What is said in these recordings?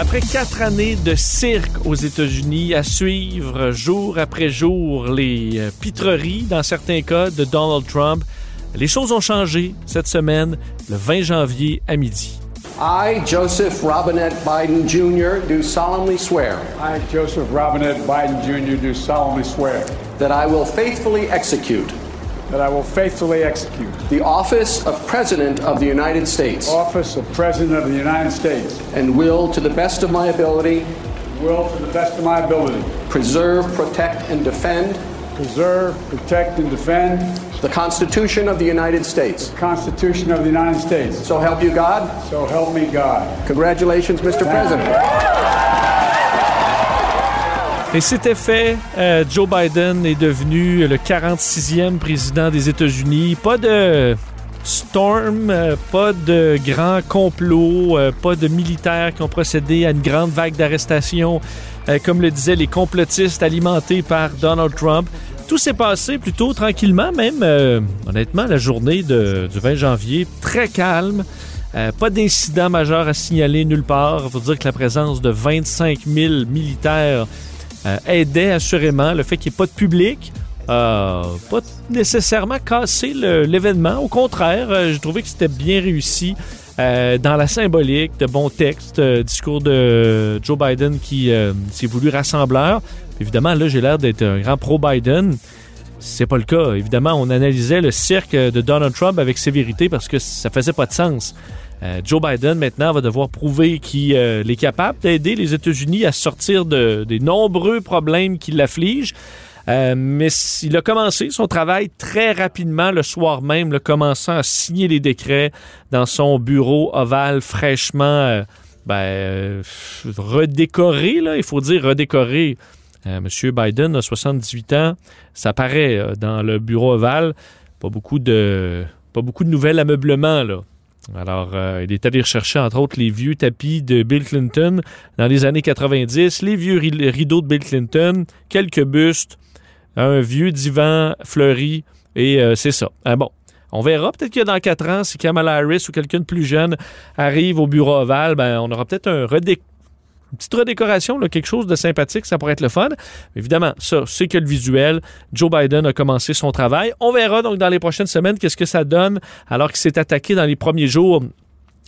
Après quatre années de cirque aux États-Unis, à suivre jour après jour les euh, pitreries, dans certains cas, de Donald Trump, les choses ont changé cette semaine, le 20 janvier à midi. I, Joseph Robinette Biden Jr., do solemnly swear I, Joseph Robinette Biden Jr., do solemnly swear that I will faithfully execute that I will faithfully execute the office of President of the United States office of President of the United States and will, to the best of my ability, will, to the best of my ability, preserve, protect, and defend preserve, protect, and defend the Constitution of the United States. the Constitution of the United States. So help you God. So help me God. Congratulations, Mr. President. Et c'était fait. Euh, Joe Biden est devenu le 46e président des États-Unis. Pas de storm, euh, pas de grand complot, euh, pas de militaires qui ont procédé à une grande vague d'arrestations, comme le disaient les complotistes alimentés par Donald Trump. Tout s'est passé plutôt tranquillement, même honnêtement, la journée du 20 janvier, très calme. Pas d'incident majeur à signaler nulle part. Il faut dire que la présence de 25 000 militaires euh, aidait assurément. Le fait qu'il n'y ait pas de public euh, pas nécessairement cassé le- l'événement. Au contraire, euh, j'ai trouvé que c'était bien réussi euh, dans la symbolique, de bons textes, discours de Joe Biden qui s'est voulu rassembleur. Évidemment, là, j'ai l'air d'être un grand pro-Biden. C'est pas le cas. Évidemment, on analysait le cirque de Donald Trump avec sévérité parce que ça faisait pas de sens. Euh, Joe Biden, maintenant, va devoir prouver qu'il euh, est capable d'aider les États-Unis à sortir de, des nombreux problèmes qui l'affligent. Euh, mais il a commencé son travail très rapidement le soir même, le commençant à signer les décrets dans son bureau ovale fraîchement ben, redécoré, là, il faut dire redécoré. Monsieur Biden a 78 ans, ça paraît dans le bureau ovale. Pas beaucoup de, pas beaucoup de nouvel ameublement. Alors, euh, il est allé rechercher, entre autres, les vieux tapis de Bill Clinton dans les années 90, les vieux ri- rideaux de Bill Clinton, quelques bustes, un vieux divan fleuri, et euh, c'est ça. Ah bon, on verra. Peut-être que dans quatre ans, si Kamala Harris ou quelqu'un de plus jeune arrive au bureau ovale, ben, on aura peut-être un redé- une petite redécoration, quelque chose de sympathique, ça pourrait être le fun. Évidemment, ça, c'est que le visuel. Joe Biden a commencé son travail. On verra donc dans les prochaines semaines qu'est-ce que ça donne alors qu'il s'est attaqué dans les premiers jours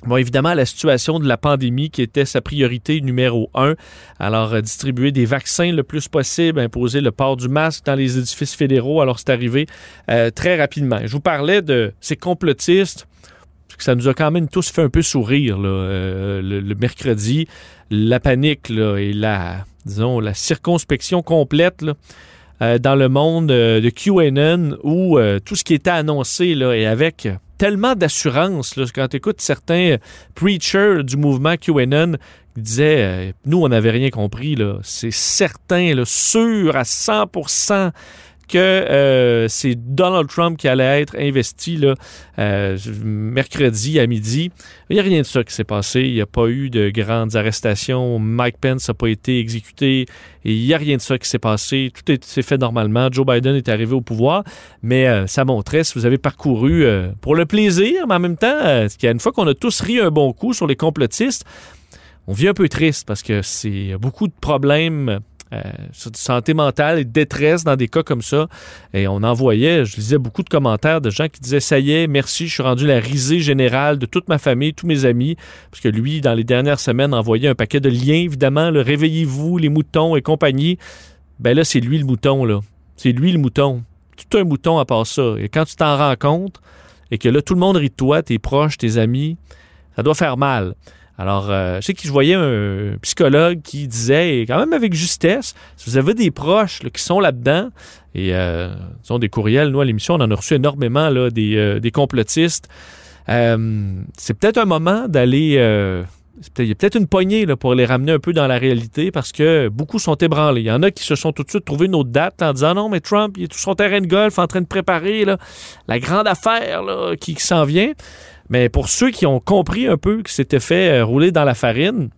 Bon, évidemment, la situation de la pandémie qui était sa priorité numéro un. Alors, euh, distribuer des vaccins le plus possible, imposer le port du masque dans les édifices fédéraux. Alors, c'est arrivé euh, très rapidement. Je vous parlais de ces complotistes ça nous a quand même tous fait un peu sourire euh, le, mercredi. La panique et la, disons, la circonspection complète euh, dans le monde euh, de QAnon où tout ce qui était annoncé là, et avec tellement d'assurance quand tu écoutes certains preachers du mouvement QAnon qui disaient nous on n'avait rien compris c'est certain sûr à 100% que euh, c'est Donald Trump qui allait être investi là, euh, mercredi à midi. Il n'y a rien de ça qui s'est passé. Il n'y a pas eu de grandes arrestations. Mike Pence n'a pas été exécuté. Il n'y a rien de ça qui s'est passé. Tout est- s'est fait normalement. Joe Biden est arrivé au pouvoir. Mais euh, ça montrait, si vous avez parcouru pour le plaisir, mais en même temps, une fois qu'on a tous ri un bon coup sur les complotistes, on vit un peu triste parce que c'est beaucoup de problèmes sur de santé mentale et détresse dans des cas comme ça. Et on en voyait, je lisais beaucoup de commentaires de gens qui disaient Ça y est, merci, je suis rendu la risée générale de toute ma famille, tous mes amis. Parce que lui, dans les dernières semaines, envoyait un paquet de liens, évidemment, le réveillez-vous, les moutons et compagnie. Ben là, c'est lui le mouton, là. C'est lui le mouton. Tout un mouton à part ça. Et quand tu t'en rends compte et que là, tout le monde rit de toi, tes proches, tes amis, ça doit faire mal. Alors, euh, je sais que je voyais un psychologue qui disait, quand même avec justesse, si vous avez des proches qui sont là-dedans, et euh, disons des courriels, nous à l'émission, on en a reçu énormément, des, euh, des complotistes, euh, c'est peut-être un moment d'aller il y a peut-être une poignée pour les ramener un peu dans la réalité parce que beaucoup sont ébranlés. Il y en a qui se sont tout de suite trouvé une autre date en disant non, mais Trump, il est tout son terrain de golf en train de préparer la grande affaire qui s'en vient. Mais pour ceux qui ont compris un peu que c'était fait euh, rouler dans la farine,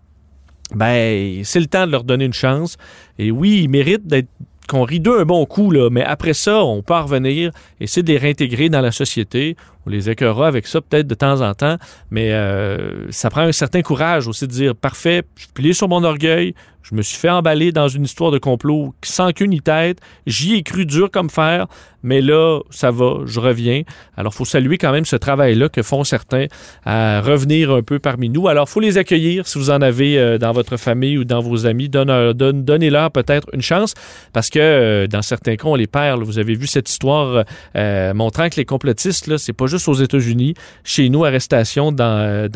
ben, c'est le temps de leur donner une chance. Et oui, ils méritent d'être qu'on rit d'eux un bon coup, là, mais après ça, on peut en revenir, essayer de les réintégrer dans la société. On les écœurera avec ça peut-être de temps en temps, mais euh, ça prend un certain courage aussi de dire parfait, je suis plié sur mon orgueil, je me suis fait emballer dans une histoire de complot sans queue ni tête, j'y ai cru dur comme fer, mais là, ça va, je reviens. Alors, il faut saluer quand même ce travail-là que font certains à revenir un peu parmi nous. Alors, il faut les accueillir si vous en avez euh, dans votre famille ou dans vos amis. Donne, Donnez-leur peut-être une chance parce que euh, dans certains cas, on les perd. Vous avez vu cette histoire euh, montrant que les complotistes, c'est pas juste aux États-Unis. Chez nous, arrestation d'un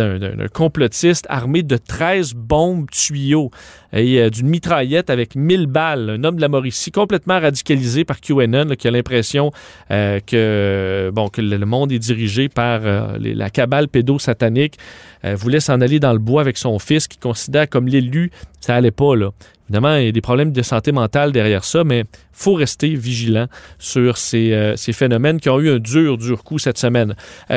complotiste armé de 13 bombes tuyaux et d'une mitraillette avec 1000 balles. Un homme de la Mauricie complètement radicalisé par QAnon qui a l'impression euh, que, bon, que le monde est dirigé par euh, la cabale pédosatanique. Euh, voulait s'en aller dans le bois avec son fils, qui considère comme l'élu. Ça allait pas, là. Évidemment, il y a des problèmes de santé mentale derrière ça, mais faut rester vigilant sur ces, ces, phénomènes qui ont eu un dur, dur coup cette semaine.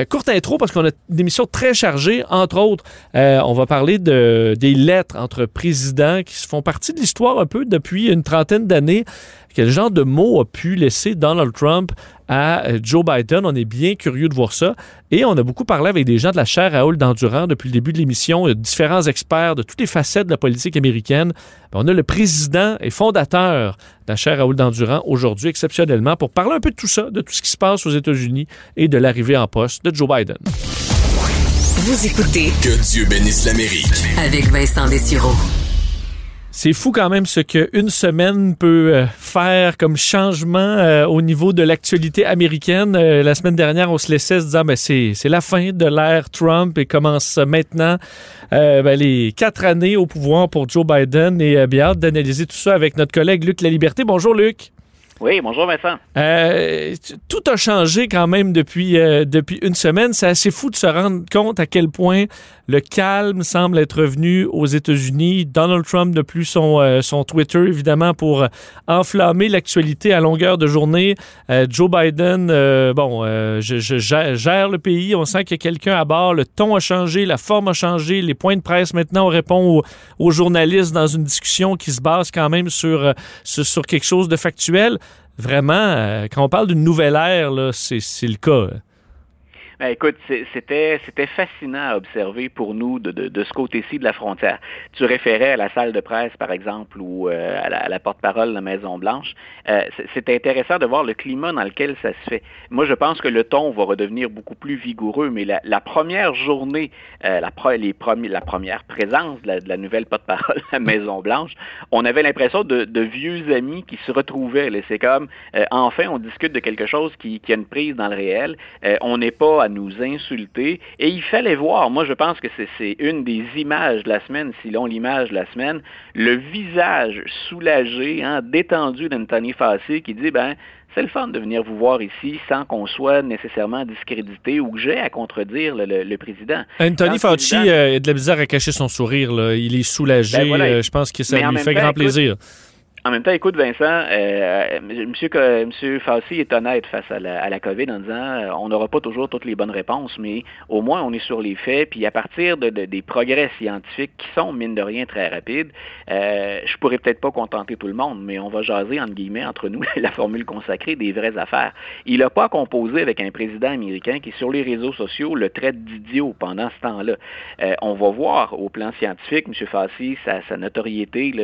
courte intro parce qu'on a une émission très chargée. Entre autres, on va parler de, des lettres entre présidents qui font partie de l'histoire un peu depuis une trentaine d'années. Quel genre de mots a pu laisser Donald Trump à euh, Joe Biden? On est bien curieux de voir ça. Et on a beaucoup parlé avec des gens de la chaire Raoul d'Endurant depuis le début de l'émission, différents experts de toutes les facettes de la politique américaine. Ben, on a le président et fondateur de la chaire Raoul d'Endurant aujourd'hui, exceptionnellement, pour parler un peu de tout ça, de tout ce qui se passe aux États-Unis et de l'arrivée en poste de Joe Biden. Vous écoutez Que Dieu bénisse l'Amérique avec Vincent Dessureau. C'est fou quand même ce qu'une semaine peut euh, faire comme changement euh, au niveau de l'actualité américaine. Euh, la semaine dernière, on se laissait se dire ben, c'est, c'est la fin de l'ère Trump et commence maintenant ben, les quatre années au pouvoir pour Joe Biden. Et bien hâte d'analyser tout ça avec notre collègue Luc La Liberté. Bonjour Luc. Oui, bonjour Vincent. Euh, tout a changé quand même depuis, euh, depuis une semaine. C'est assez fou de se rendre compte à quel point le calme semble être revenu aux États-Unis. Donald Trump n'a plus son, euh, son Twitter, évidemment, pour enflammer l'actualité à longueur de journée. Joe Biden, bon, je, gère le pays. On sent qu'il y a quelqu'un à bord. Le ton a changé, la forme a changé. Les points de presse, maintenant, on répond aux, journalistes dans une discussion qui se base quand même sur, sur quelque chose de factuel vraiment, euh, quand on parle d'une nouvelle ère, c'est le cas. Ben, écoute, c'était fascinant à observer pour nous de, ce côté-ci de la frontière. Tu référais à la salle de presse, par exemple, ou euh, à la, porte-parole de la Maison-Blanche. Euh, C'était intéressant de voir le climat dans lequel ça se fait. Moi, je pense que le ton va redevenir beaucoup plus vigoureux, mais la, première journée, euh, la, les première présence de la, nouvelle porte-parole de la Maison-Blanche, on avait l'impression de, vieux amis qui se retrouvaient. C'est comme, euh, enfin, on discute de quelque chose qui, a une prise dans le réel. on n'est pas nous insulter. Et il fallait voir, moi je pense que c'est une des images de la semaine, si l'on l'image de la semaine, le visage soulagé, hein, détendu d'Anthony Fassi qui dit, ben, c'est le fun de venir vous voir ici sans qu'on soit nécessairement discrédité ou que j'ai à contredire le, président. Anthony Fauci euh, a de la bizarre à cacher son sourire. Là. Il est soulagé. Ben euh, je pense que ça lui fait grand plaisir. En même temps, écoute, Vincent, euh, monsieur, est honnête face à la, à la COVID en disant euh, on n'aura pas toujours toutes les bonnes réponses, mais au moins on est sur les faits. Puis à partir de, des progrès scientifiques qui sont, mine de rien, très rapides, euh, je pourrais peut-être pas contenter tout le monde, mais on va jaser, entre guillemets, entre nous, la formule consacrée des vraies affaires. Il n'a pas composé avec un président américain qui, sur les réseaux sociaux, le traite d'idiot pendant ce temps-là. Euh, on va voir au plan scientifique, M. Fassi, sa, sa notoriété, là,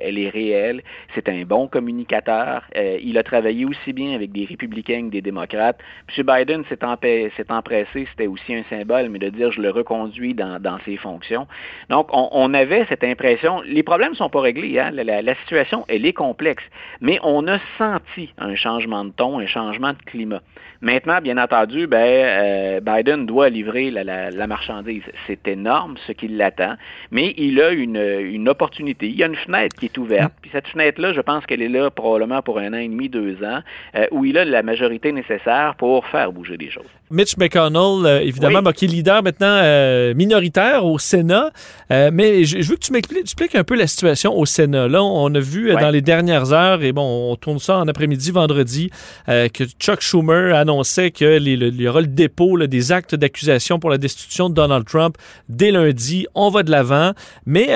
elle est réelle. C'est un bon communicateur. Euh, il a travaillé aussi bien avec des républicains que des démocrates. M. Biden s'est empressé, c'était aussi un symbole, mais de dire je le reconduis dans, ses fonctions. Donc, on, avait cette impression, les problèmes ne sont pas réglés, hein? la, situation, elle est complexe, mais on a senti un changement de ton, un changement de climat. Maintenant, bien entendu, ben, euh, Biden doit livrer la, marchandise. C'est énorme ce qui l'attend, mais il a une, une opportunité, il y a une fenêtre qui est ouverte, puis cette fenêtre fenêtre-là, je pense qu'elle est là probablement pour un an et demi, deux ans, euh, où il a la majorité nécessaire pour faire bouger les choses. Mitch McConnell, euh, évidemment, qui est leader maintenant euh, minoritaire au Sénat. mais je, veux que tu m'expliques un peu la situation au Sénat. Là, on a vu dans les dernières heures, et bon, on tourne ça en après-midi, vendredi, que Chuck Schumer annonçait qu'il y aura le dépôt des actes d'accusation pour la destitution de Donald Trump dès lundi. On va de l'avant. Mais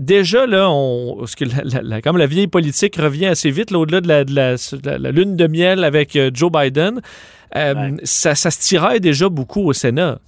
déjà, là, on, parce que la, comme la vieille politique revient assez vite, au-delà de, la, lune de miel avec euh, Joe Biden, euh, ça, ça se tirait déjà beaucoup au Sénat.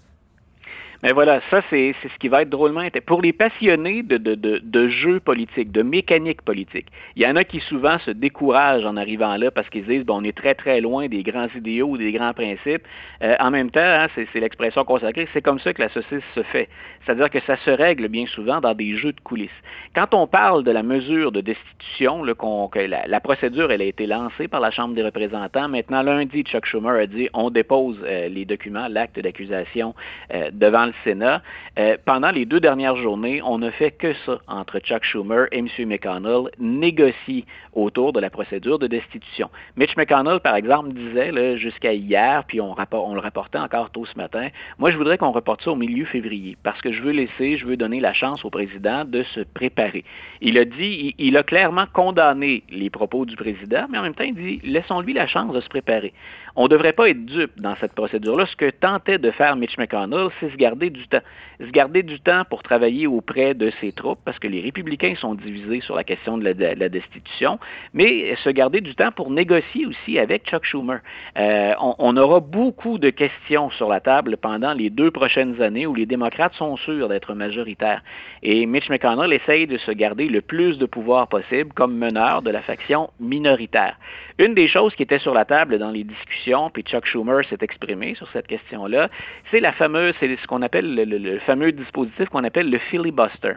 Mais voilà, ça, c'est ce qui va être drôlement. Pour les passionnés de, de, de, jeux politiques, de mécanique politique, il y en a qui souvent se découragent en arrivant là parce qu'ils disent, bon, on est très, très loin des grands idéaux ou des grands principes. Euh, en même temps, hein, c'est l'expression consacrée, c'est comme ça que la saucisse se fait. C'est-à-dire que ça se règle bien souvent dans des jeux de coulisses. Quand on parle de la mesure de destitution, la, procédure, elle a été lancée par la Chambre des représentants. Maintenant, lundi, Chuck Schumer a dit, on dépose euh, les documents, l'acte d'accusation euh, devant le Sénat. Euh, pendant les deux dernières journées, on ne fait que ça entre Chuck Schumer et M. McConnell, négocier autour de la procédure de destitution. Mitch McConnell, par exemple, disait jusqu'à hier, puis on, le rapportait encore tôt ce matin, moi je voudrais qu'on reporte ça au milieu février, parce que je veux laisser, je veux donner la chance au président de se préparer. Il a dit, il a clairement condamné les propos du président, mais en même temps, il dit, laissons-lui la chance de se préparer. On ne devrait pas être dupe dans cette procédure-là. Ce que tentait de faire Mitch McConnell, c'est se garder du temps. Se garder du temps pour travailler auprès de ses troupes, parce que les républicains sont divisés sur la question de la, destitution, mais se garder du temps pour négocier aussi avec Chuck Schumer. Euh, on, aura beaucoup de questions sur la table pendant les deux prochaines années où les démocrates sont sûrs d'être majoritaires. Et Mitch McConnell essaye de se garder le plus de pouvoir possible comme meneur de la faction minoritaire. Une des choses qui était sur la table dans les discussions, puis Chuck Schumer s'est exprimé sur cette question-là, c'est la fameuse, c'est ce qu'on appelle le, le fameux dispositif qu'on appelle le filibuster.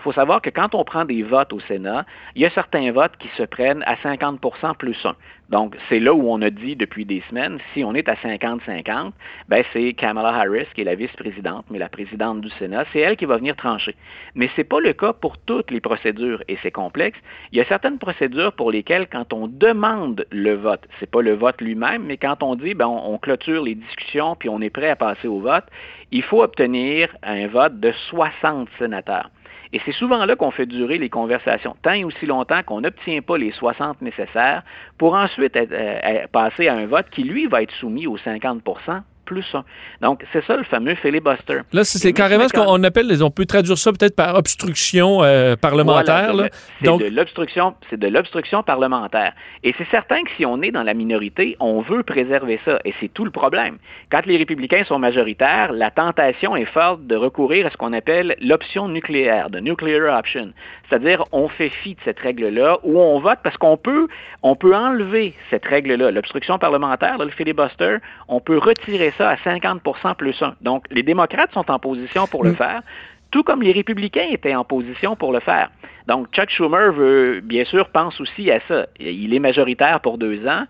Il faut savoir que quand on prend des votes au Sénat, il y a certains votes qui se prennent à 50% plus 1. Donc, c'est là où on a dit depuis des semaines, si on est à 50-50, ben c'est Kamala Harris, qui est la vice-présidente, mais la présidente du Sénat, c'est elle qui va venir trancher. Mais ce n'est pas le cas pour toutes les procédures, et c'est complexe. Il y a certaines procédures pour lesquelles, quand on demande le vote, c'est pas le vote lui-même, mais quand on dit, ben, on clôture les discussions, puis on est prêt à passer au vote, il faut obtenir un vote de 60 sénateurs. Et c'est souvent là qu'on fait durer les conversations, tant et aussi longtemps qu'on n'obtient pas les 60 nécessaires pour ensuite euh, passer à un vote qui, lui, va être soumis aux 50 plus Donc, c'est ça le fameux filibuster. Là, c'est carrément ce qu'on appelle, on peut traduire ça peut-être par obstruction euh, parlementaire. c'est de l'obstruction, c'est de l'obstruction parlementaire. Et c'est certain que si on est dans la minorité, on veut préserver ça. Et c'est tout le problème. Quand les républicains sont majoritaires, la tentation est forte de recourir à ce qu'on appelle l'option nucléaire, de nuclear option. C'est-à-dire, on fait fi de cette règle-là, où on vote parce qu'on peut, on peut enlever cette règle-là, l'obstruction parlementaire, le filibuster, on peut retirer ça à 50 plus 1. Donc, les démocrates sont en position pour le mm. faire, tout comme les républicains étaient en position pour le faire. Donc, Chuck Schumer veut, bien sûr, pense aussi à ça. Il est majoritaire pour deux ans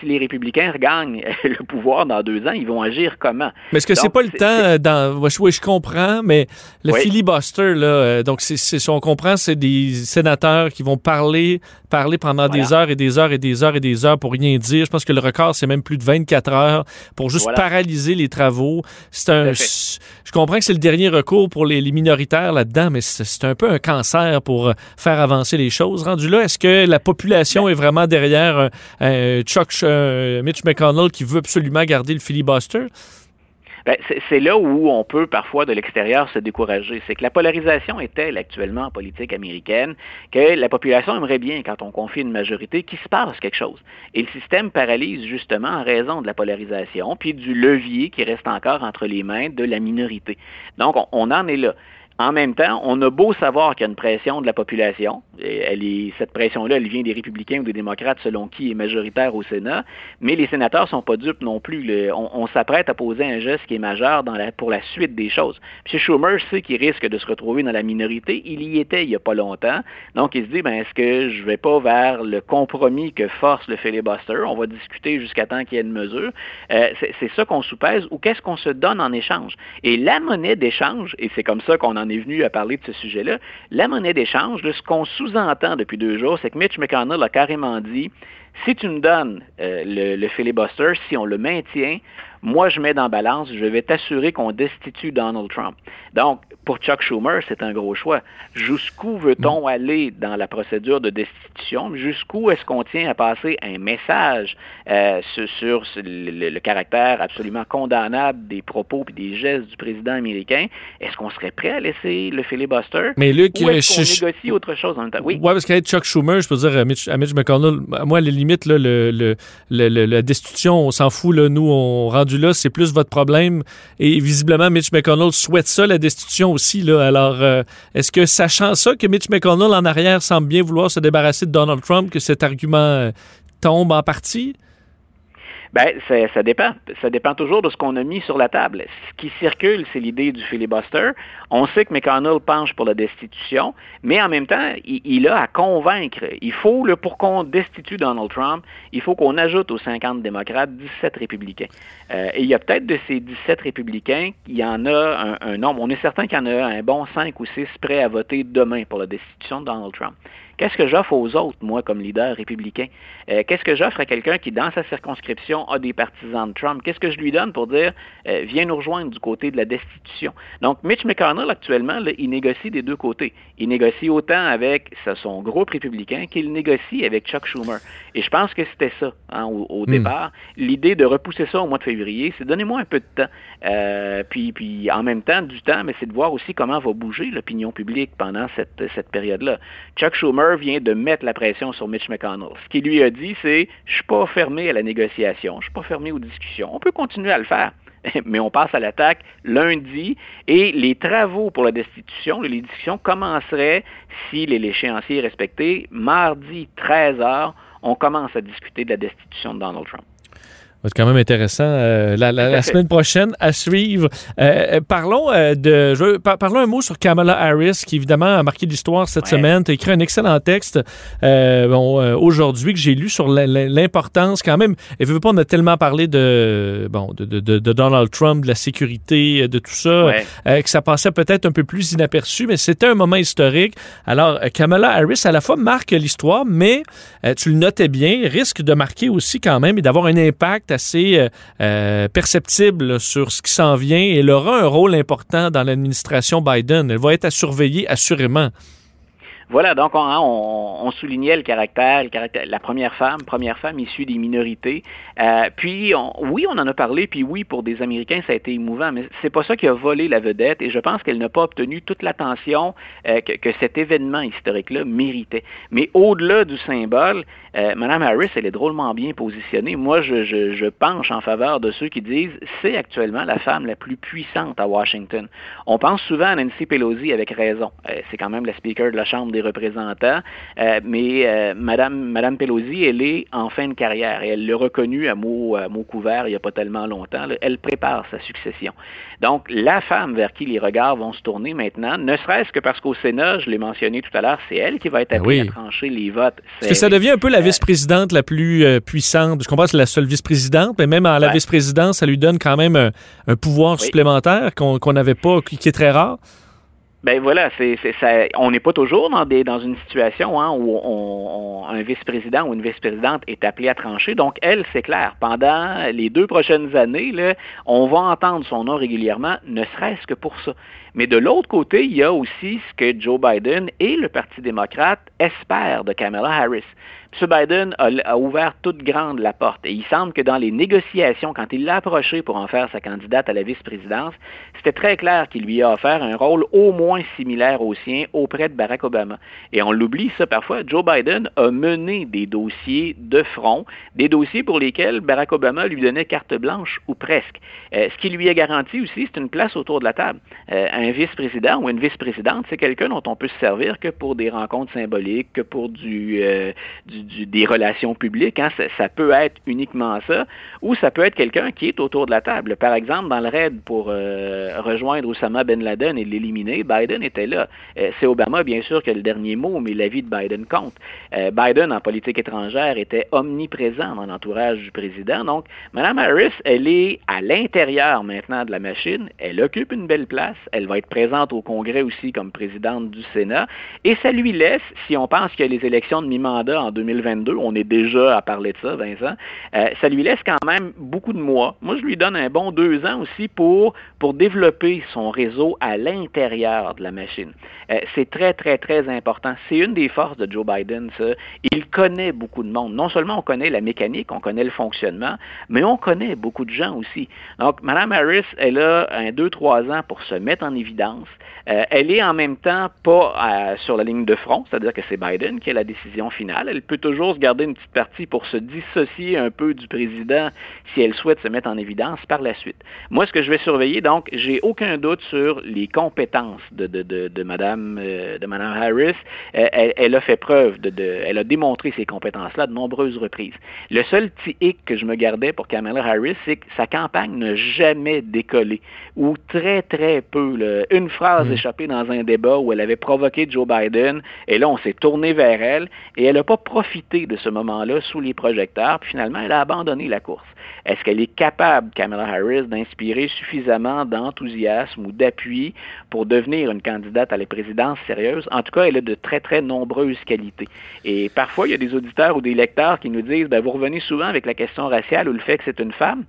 si les républicains regagnent le pouvoir dans deux ans, ils vont agir comment? Mais est-ce que c'est pas le temps dans. Oui, je comprends, mais le filibuster, là, euh, donc c'est, si on comprend, c'est des sénateurs qui vont parler, parler pendant des heures et des heures et des heures et des heures pour rien dire. Je pense que le record, c'est même plus de 24 heures pour juste paralyser les travaux. C'est un. Je comprends que c'est le dernier recours pour les, minoritaires là-dedans, mais c'est, un peu un cancer pour euh, faire avancer les choses. Rendu là, est-ce que la population ben est vraiment derrière un, un Chuck euh, Mitch McConnell qui veut absolument garder le filibuster? Ben, c'est là où on peut parfois de l'extérieur se décourager. C'est que la polarisation est telle actuellement en politique américaine que la population aimerait bien, quand on confie une majorité, qu'il se passe quelque chose. Et le système paralyse justement en raison de la polarisation, puis du levier qui reste encore entre les mains de la minorité. Donc, on en est là. En même temps, on a beau savoir qu'il y a une pression de la population, cette pression-là, elle vient des républicains ou des démocrates selon qui est majoritaire au Sénat, mais les sénateurs sont pas dupes non plus. on, s'apprête à poser un geste qui est majeur pour la suite des choses. M. Schumer sait qu'il risque de se retrouver dans la minorité. Il y était il n'y a pas longtemps. Donc, il se dit, ben, est-ce que je vais pas vers le compromis que force le filibuster? On va discuter jusqu'à temps qu'il y ait une mesure. Euh, c'est ça qu'on soupèse ou qu'est-ce qu'on se donne en échange? Et la monnaie d'échange, et c'est comme ça qu'on en en est venu à parler de ce sujet-là. La monnaie d'échange, ce qu'on sous-entend depuis deux jours, c'est que Mitch McConnell a carrément dit si tu me donnes euh, le, le filibuster, si on le maintient, moi, je mets dans balance, je vais t'assurer qu'on destitue Donald Trump. Donc, pour Chuck Schumer, c'est un gros choix. Jusqu'où veut-on mm. aller dans la procédure de destitution? Jusqu'où est-ce qu'on tient à passer un message euh, sur, le, caractère absolument condamnable des propos et des gestes du président américain? Est-ce qu'on serait prêt à laisser le filibuster? Mais Luc, Ou est-ce qu'on négocie autre chose en même temps? Oui, ouais, parce qu'avec Chuck Schumer, je peux dire à Mitch, McConnell, moi, les limites, là, le, la destitution, on s'en fout. Là, nous, on rendu là, c'est plus votre problème. Et visiblement, Mitch McConnell souhaite ça, la destitution aussi. Là. Alors, euh, est-ce que sachant ça, que Mitch McConnell en arrière semble bien vouloir se débarrasser de Donald Trump, que cet argument euh, tombe en partie? Ben, ça dépend. Ça dépend toujours de ce qu'on a mis sur la table. Ce qui circule, c'est l'idée du filibuster. On sait que McConnell penche pour la destitution, mais en même temps, il, a à convaincre. Il faut, pour qu'on destitue Donald Trump, il faut qu'on ajoute aux 50 démocrates 17 républicains. Euh, et il y a peut-être de ces 17 républicains, il y en a un, un nombre. On est certain qu'il y en a un bon 5 ou 6 prêts à voter demain pour la destitution de Donald Trump. Qu'est-ce que j'offre aux autres, moi, comme leader républicain? Euh, qu'est-ce que j'offre à quelqu'un qui, dans sa circonscription, a des partisans de Trump? Qu'est-ce que je lui donne pour dire, euh, viens nous rejoindre du côté de la destitution? Donc, Mitch McConnell, actuellement, il négocie des deux côtés. Il négocie autant avec son groupe républicain qu'il négocie avec Chuck Schumer. Et je pense que c'était ça, hein, au, hmm. départ. L'idée de repousser ça au mois de février, c'est donnez-moi un peu de temps. Euh, puis, puis, en même temps, du temps, mais c'est de voir aussi comment va bouger l'opinion publique pendant cette, cette période-là. Chuck Schumer vient de mettre la pression sur Mitch McConnell. Ce qu'il lui a dit, c'est je suis pas fermé à la négociation, je suis pas fermé aux discussions. On peut continuer à le faire. Mais on passe à l'attaque lundi et les travaux pour la destitution, les discussions commenceraient, si l'échéancier est respecté, mardi 13 h, on commence à discuter de la destitution de Donald Trump. C'est quand même intéressant. Euh, la, semaine prochaine, à suivre. Euh, euh, parlons de. parlons un mot sur Kamala Harris, qui évidemment a marqué l'histoire cette semaine. Tu as écrit un excellent texte bon, aujourd'hui que j'ai lu sur l'importance quand même. Et veut pas, on a tellement parlé de, bon, de, de, de, Donald Trump, de la sécurité, de tout ça, que ça passait peut-être un peu plus inaperçu, mais c'était un moment historique. Alors, Kamala Harris, à la fois marque l'histoire, mais tu le notais bien, risque de marquer aussi quand même et d'avoir un impact assez euh, euh, perceptible sur ce qui s'en vient et elle aura un rôle important dans l'administration Biden. Elle va être à surveiller assurément. Voilà, donc hein, on, soulignait le caractère, le la première femme, première femme issue des minorités. Euh, puis oui, on en a parlé, puis oui, pour des Américains, ça a été émouvant, mais c'est pas ça qui a volé la vedette, et je pense qu'elle n'a pas obtenu toute l'attention que, que, cet événement historique-là méritait. Mais au-delà du symbole, euh, Madame Harris, elle est drôlement bien positionnée. Moi, je, penche en faveur de ceux qui disent c'est actuellement la femme la plus puissante à Washington. On pense souvent à Nancy Pelosi avec raison. Euh, c'est quand même la speaker de la Chambre des représentants. Euh, mais Madame, Madame Pelosi, elle est en fin de carrière et elle l'a reconnu à mot, à mot couvert il n'y a pas tellement longtemps. Elle prépare sa succession. Donc, la femme vers qui les regards vont se tourner maintenant, ne serait-ce que parce qu'au Sénat, je l'ai mentionné tout à l'heure, c'est elle qui va être ben appelée à trancher les votes. Est-ce que ça devient un peu la vice-présidente la plus euh, puissante. Je comprends que c'est la seule vice-présidente, mais même à la vice-présidence, ça lui donne quand même un, pouvoir supplémentaire qu'on n'avait pas, qui est très rare. Ben voilà, on n'est pas toujours dans, une situation hein, où un vice-président ou une vice-présidente est appelé à trancher. Donc, elle, c'est clair, pendant les deux prochaines années, on va entendre son nom régulièrement, ne serait-ce que pour ça. Mais de l'autre côté, il y a aussi ce que Joe Biden et le Parti démocrate espèrent de Kamala Harris. M. Biden a, ouvert toute grande la porte et il semble que dans les négociations, quand il l'a approché pour en faire sa candidate à la vice-présidence, c'était très clair qu'il lui a offert un rôle au moins similaire au sien auprès de Barack Obama. Et on l'oublie ça parfois, Joe Biden a mené des dossiers de front, des dossiers pour lesquels Barack Obama lui donnait carte blanche ou presque. Euh, ce qui lui a garanti aussi, c'est une place autour de la table. Euh, un vice-président ou une vice-présidente, c'est quelqu'un dont on peut se servir que pour des rencontres symboliques, que pour du, euh, du des relations publiques. Hein. Ça, peut être uniquement ça, ou ça peut être quelqu'un qui est autour de la table. Par exemple, dans le raid pour euh, rejoindre Osama Ben Laden et l'éliminer, Biden était là. Euh, c'est Obama, bien sûr, qui a le dernier mot, mais la vie de Biden compte. Euh, Biden, en politique étrangère, était omniprésent dans l'entourage du président. Donc, Mme Harris, elle est à l'intérieur maintenant de la machine. Elle occupe une belle place. Elle va être présente au Congrès aussi comme présidente du Sénat. Et ça lui laisse, si on pense a les élections de mi-mandat en 2022, on est déjà à parler de ça, Vincent, euh, ça lui laisse quand même beaucoup de mois. Moi, je lui donne un bon deux ans aussi pour, pour développer son réseau à l'intérieur de la machine. Euh, c'est très, très, très important. C'est une des forces de Joe Biden, ça. Il connaît beaucoup de monde. Non seulement on connaît la mécanique, on connaît le fonctionnement, mais on connaît beaucoup de gens aussi. Donc, Mme Harris, elle a un deux, trois ans pour se mettre en évidence. Euh, elle est en même temps pas sur la ligne de front, c'est-à-dire que c'est Biden qui a la décision finale. Elle peut toujours se garder une petite partie pour se dissocier un peu du président si elle souhaite se mettre en évidence par la suite. Moi, ce que je vais surveiller, donc, j'ai aucun doute sur les compétences de, de, de, de Mme, euh, de Madame Harris. Elle, elle, a fait preuve, de, elle a démontré ses compétences-là de nombreuses reprises. Le seul petit hic que je me gardais pour Kamala Harris, c'est que sa campagne n'a jamais décollé, ou très, très peu. Là. Une phrase échappé dans un débat où elle avait provoqué Joe Biden, et là, on s'est tourné vers elle, et elle n'a pas profité de ce moment-là sous les projecteurs, puis finalement, elle a abandonné la course. Est-ce qu'elle est capable, Kamala Harris, d'inspirer suffisamment d'enthousiasme ou d'appui pour devenir une candidate à la présidence sérieuse? En tout cas, elle a de très, très nombreuses qualités. Et parfois, il y a des auditeurs ou des lecteurs qui nous disent, ben, vous revenez souvent avec la question raciale ou le fait que c'est une femme.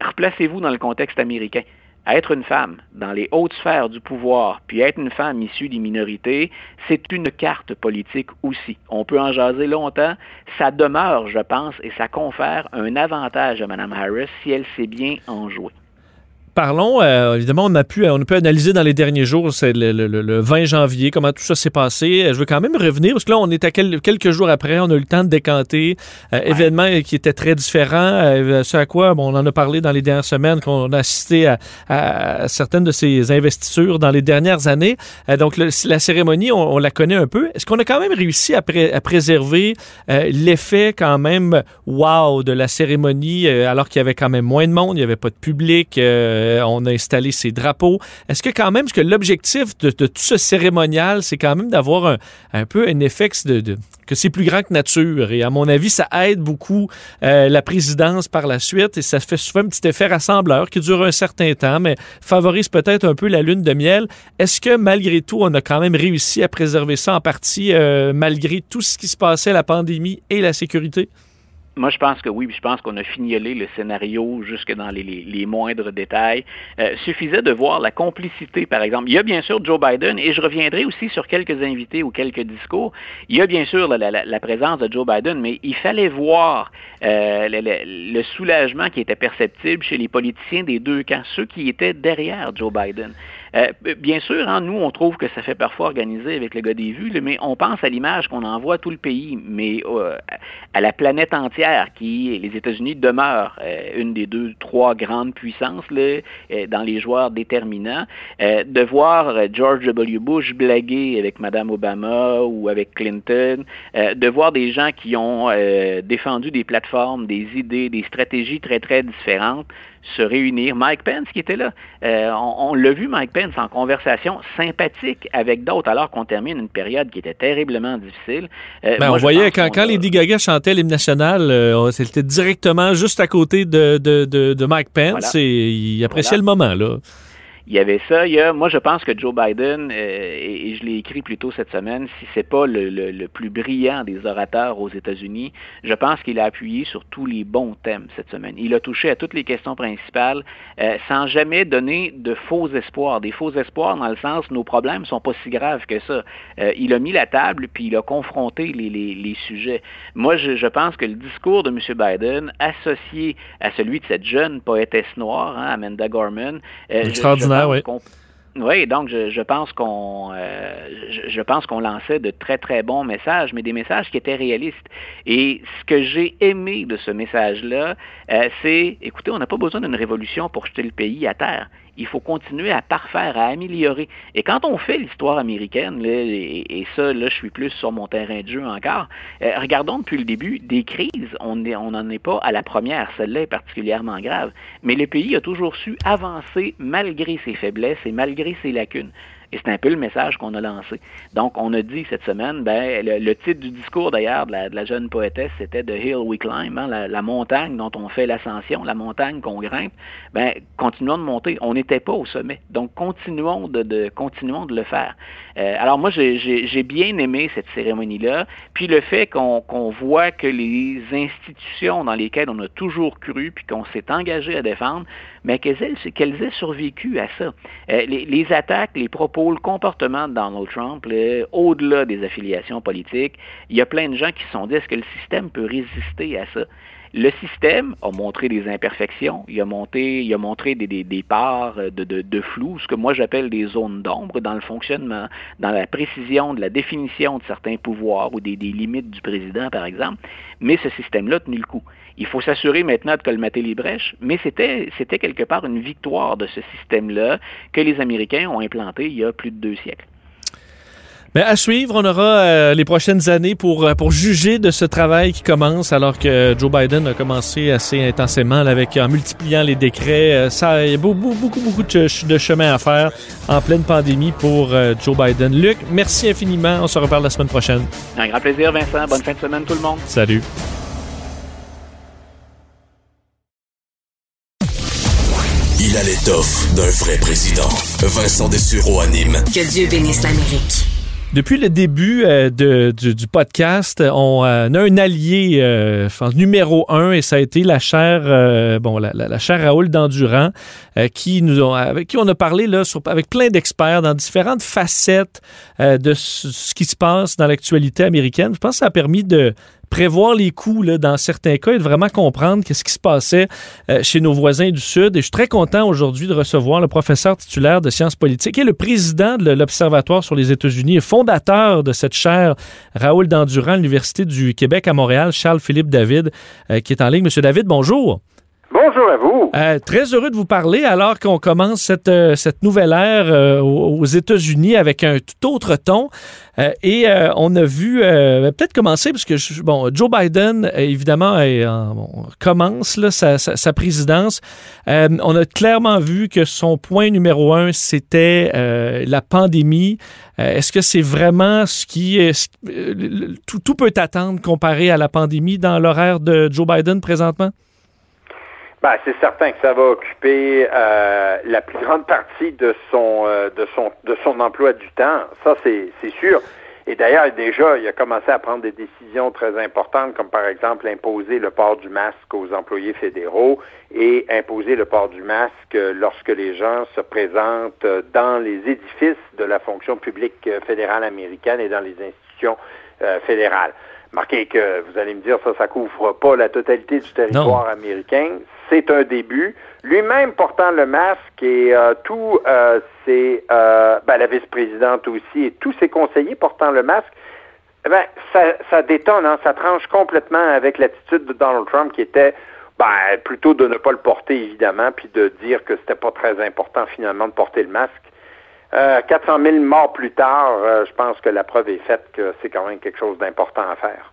Replacez-vous dans le contexte américain être une femme dans les hautes sphères du pouvoir, puis être une femme issue des minorités, c'est une carte politique aussi. On peut en jaser longtemps. Ça demeure, je pense, et ça confère un avantage à Mme Harris si elle sait bien en jouer. Parlons, euh, évidemment, on a, pu, on a pu analyser dans les derniers jours, c'est le, le, le, 20 janvier, comment tout ça s'est passé. Je veux quand même revenir, parce que là, on est à quelques jours après, on a eu le temps de décanter. Euh, ouais. Événement qui était très différent, euh, ce à quoi bon, on en a parlé dans les dernières semaines, qu'on a assisté à, à, certaines de ces investitures dans les dernières années. Euh, donc, le, la cérémonie, on, on, la connaît un peu. Est-ce qu'on a quand même réussi à, pré, à préserver euh, l'effet quand même wow de la cérémonie, alors qu'il y avait quand même moins de monde, il n'y avait pas de public on a installé ses drapeaux. Est-ce que quand même, que l'objectif de, tout ce cérémonial, c'est quand même d'avoir un, peu un effet de, de que c'est plus grand que nature. Et à mon avis, ça aide beaucoup euh, la présidence par la suite et ça fait souvent un petit effet rassembleur qui dure un certain temps, mais favorise peut-être un peu la lune de miel. Est-ce que malgré tout, on a quand même réussi à préserver ça en partie euh, malgré tout ce qui se passait, la pandémie et la sécurité? Moi, je pense que oui, je pense qu'on a fignolé le scénario jusque dans les, les, moindres détails. Euh, suffisait de voir la complicité, par exemple. Il y a bien sûr Joe Biden, et je reviendrai aussi sur quelques invités ou quelques discours. Il y a bien sûr la, présence de Joe Biden, mais il fallait voir euh, le, soulagement qui était perceptible chez les politiciens des deux camps, ceux qui étaient derrière Joe Biden. Euh, bien sûr, hein, nous, on trouve que ça fait parfois organiser avec le gars des vues, mais on pense à l'image qu'on envoie à tout le pays, mais euh, à la planète entière, qui, les États-Unis demeurent euh, une des deux, trois grandes puissances dans les joueurs déterminants. De voir George W. Bush blaguer avec Mme Obama ou avec Clinton, de voir des gens qui ont défendu des plateformes, des idées, des stratégies très, très différentes, se réunir. Mike Pence qui était là, euh, on, on l'a vu, Mike Pence, en conversation sympathique avec d'autres, alors qu'on termine une période qui était terriblement difficile. Euh, ben, moi, on voyait quand, quand Lady Gaga chantait l'hymne national, euh, c'était directement juste à côté de, de, de, de Mike Pence voilà. et il appréciait voilà. le moment. là il y avait ça. Il y a, moi, je pense que Joe Biden, euh, et, je l'ai écrit plus tôt cette semaine, si c'est pas le, le, le, plus brillant des orateurs aux États-Unis, je pense qu'il a appuyé sur tous les bons thèmes cette semaine. Il a touché à toutes les questions principales euh, sans jamais donner de faux espoirs. Des faux espoirs dans le sens nos problèmes sont pas si graves que ça. Euh, il a mis la table puis il a confronté les, les, les sujets. Moi, je, je, pense que le discours de M. Biden, associé à celui de cette jeune poétesse noire, hein, Amanda Gorman, extraordinaire oui. Oui, donc je, je pense qu'on euh, je, je, pense qu'on lançait de très très bons messages, mais des messages qui étaient réalistes. Et ce que j'ai aimé de ce message-là, euh, c'est, écoutez, on n'a pas besoin d'une révolution pour jeter le pays à terre il faut continuer à parfaire, à améliorer. Et quand on fait l'histoire américaine, là, et, et, ça, là, je suis plus sur mon terrain de jeu encore, euh, regardons depuis le début, des crises, on n'en est pas à la première, celle-là est particulièrement grave, mais le pays a toujours su avancer malgré ses faiblesses et malgré lacunes. Et c'est un peu le message qu'on a lancé. Donc, on a dit cette semaine, ben, le, titre du discours d'ailleurs de la, jeune poétesse, c'était The Hill We Climb, hein, la, montagne dont on fait l'ascension, la montagne qu'on grimpe. Ben, continuons de monter. On n'était pas au sommet. Donc, continuons de, de le faire. Euh, alors, moi, j'ai bien aimé cette cérémonie-là. Puis le fait qu'on voit que les institutions dans lesquelles on a toujours cru, puis qu'on s'est engagé à défendre, mais qu'elles aient, survécu à ça. Euh, les, attaques, les propos, le comportement de Donald Trump, au-delà des affiliations politiques, il y a plein de gens qui se sont dit est-ce que le système peut résister à ça? Le système a montré des imperfections, il a, a montré des, parts de, de, flou, ce que moi j'appelle des zones d'ombre dans le fonctionnement, dans la précision de la définition de certains pouvoirs ou des, des limites du président, par exemple. Mais ce système-là a tenu le coup. Il faut s'assurer maintenant de colmater les brèches, mais c'était, quelque part une victoire de ce système-là que les Américains ont implanté il y a plus de deux siècles. Mais à suivre, on aura euh, les prochaines années pour, euh, pour juger de ce travail qui commence alors que Joe Biden a commencé assez intensément avec en multipliant les décrets. Euh, ça, il y a beaucoup, beaucoup, beaucoup de, de, chemin à faire en pleine pandémie pour Joe Biden. Luc, merci infiniment. On se reparle la semaine prochaine. Un grand plaisir, Vincent. Bonne fin de semaine, tout le monde. Salut. L'étoffe d'un vrai président. Vincent Dessureau anime. Que Dieu bénisse l'Amérique. Depuis le début euh, de, du, podcast, on, euh, a un allié euh, numéro un et ça a été la chaire, bon, la, la, chaire Raoul d'Endurant, qui nous ont, avec qui on a parlé là, sur, avec plein d'experts dans différentes facettes de ce, qui se passe dans l'actualité américaine. Je pense que ça a permis de prévoir les là, dans certains cas et de vraiment comprendre qu'est-ce qui se passait euh, chez nos voisins du Sud. Et je suis très content aujourd'hui de recevoir le professeur titulaire de sciences politiques et le président de l'Observatoire sur les États-Unis et fondateur de cette chaire, Raoul Dandurand, l'Université du Québec à Montréal, Charles-Philippe David, euh, qui est en ligne. Monsieur David, bonjour. Bonjour à vous. Euh, très heureux de vous parler alors qu'on commence cette, euh, cette nouvelle ère euh, aux États-Unis avec un tout autre ton. et on a vu, peut-être commencer, parce que bon, Joe Biden, évidemment, commence sa, sa, présidence. on a clairement vu que son point numéro un, c'était la pandémie. Est-ce que c'est vraiment ce qui est... tout, tout peut attendre comparé à la pandémie dans l'horaire de Joe Biden présentement? Ben, c'est certain que ça va occuper euh, la plus grande partie de son, euh, de son, de son emploi du temps. Ça, c'est, sûr. Et d'ailleurs, déjà, il a commencé à prendre des décisions très importantes, comme par exemple imposer le port du masque aux employés fédéraux et imposer le port du masque lorsque les gens se présentent dans les édifices de la fonction publique fédérale américaine et dans les institutions euh, fédérales. Marquez que vous allez me dire ça, ça couvre pas la totalité du territoire américain c'est un début. Lui-même portant le masque et euh, tout euh, ses, euh, ben, la vice-présidente aussi et tous ses conseillers portant le masque, eh ben, ça, ça détonne, hein, ça tranche complètement avec l'attitude de Donald Trump qui était ben, plutôt de ne pas le porter évidemment, puis de dire que c'était pas très important finalement de porter le masque. 400 000 morts plus tard, je pense que la preuve est faite que c'est quand même quelque chose d'important à faire.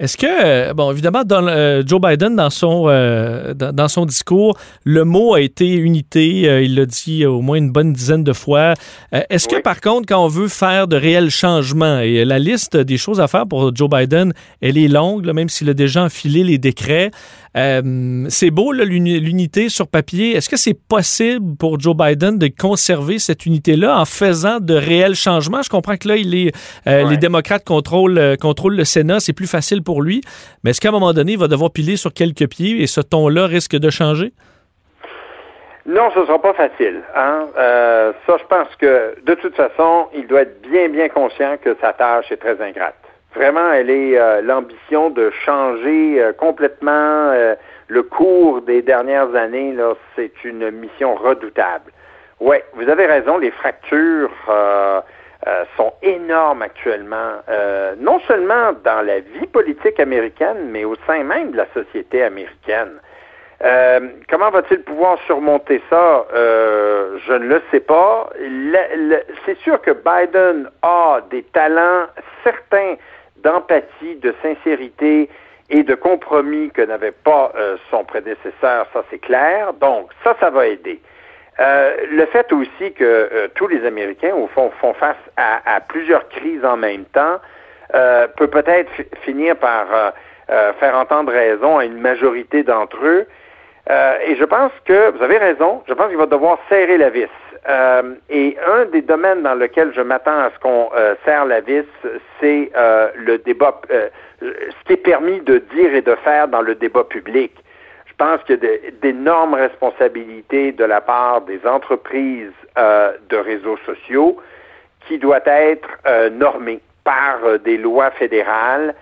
Est-ce que, euh, bon, évidemment, dans, euh, Joe Biden, dans son, euh, dans, son discours, le mot a été unité. il l'a dit au moins une bonne dizaine de fois. Est-ce que, par contre, quand on veut faire de réels changements, et la liste des choses à faire pour Joe Biden, elle est longue, même s'il a déjà enfilé les décrets, c'est beau, l'unité sur papier. Est-ce que c'est possible pour Joe Biden de conserver cette unité-là en faisant de réels changements? Je comprends que là, il est, les démocrates contrôlent, contrôlent le Sénat. C'est plus facile pour lui. Mais est-ce qu'à un moment donné, il va devoir piler sur quelques pieds et ce ton-là risque de changer? Non, ce ne sera pas facile. Hein? Euh, ça, je pense que de toute façon, il doit être bien, bien conscient que sa tâche est très ingrate. Vraiment, elle est euh, l'ambition de changer euh, complètement le cours des dernières années. C'est une mission redoutable. Oui, vous avez raison, les fractures euh, sont énormes actuellement, euh, non seulement dans la vie politique américaine, mais au sein même de la société américaine. Euh, comment va-t-il pouvoir surmonter ça? je ne le sais pas. c'est sûr que Biden a des talents certains d'empathie, de sincérité et de compromis que n'avait pas son prédécesseur, ça c'est clair. Donc, ça, ça va aider. Le fait aussi que tous les Américains, au fond, font face à, plusieurs crises en même temps, peut peut-être finir par faire entendre raison à une majorité d'entre eux. et je pense que, vous avez raison, je pense qu'il va devoir serrer la vis. Euh, et un des domaines dans lequel je m'attends à ce qu'on euh, serre la vis, c'est euh, le débat, ce qui est permis de dire et de faire dans le débat public. Je pense qu'il y a d'énormes responsabilités de la part des entreprises de réseaux sociaux qui doivent être normées par des lois fédérales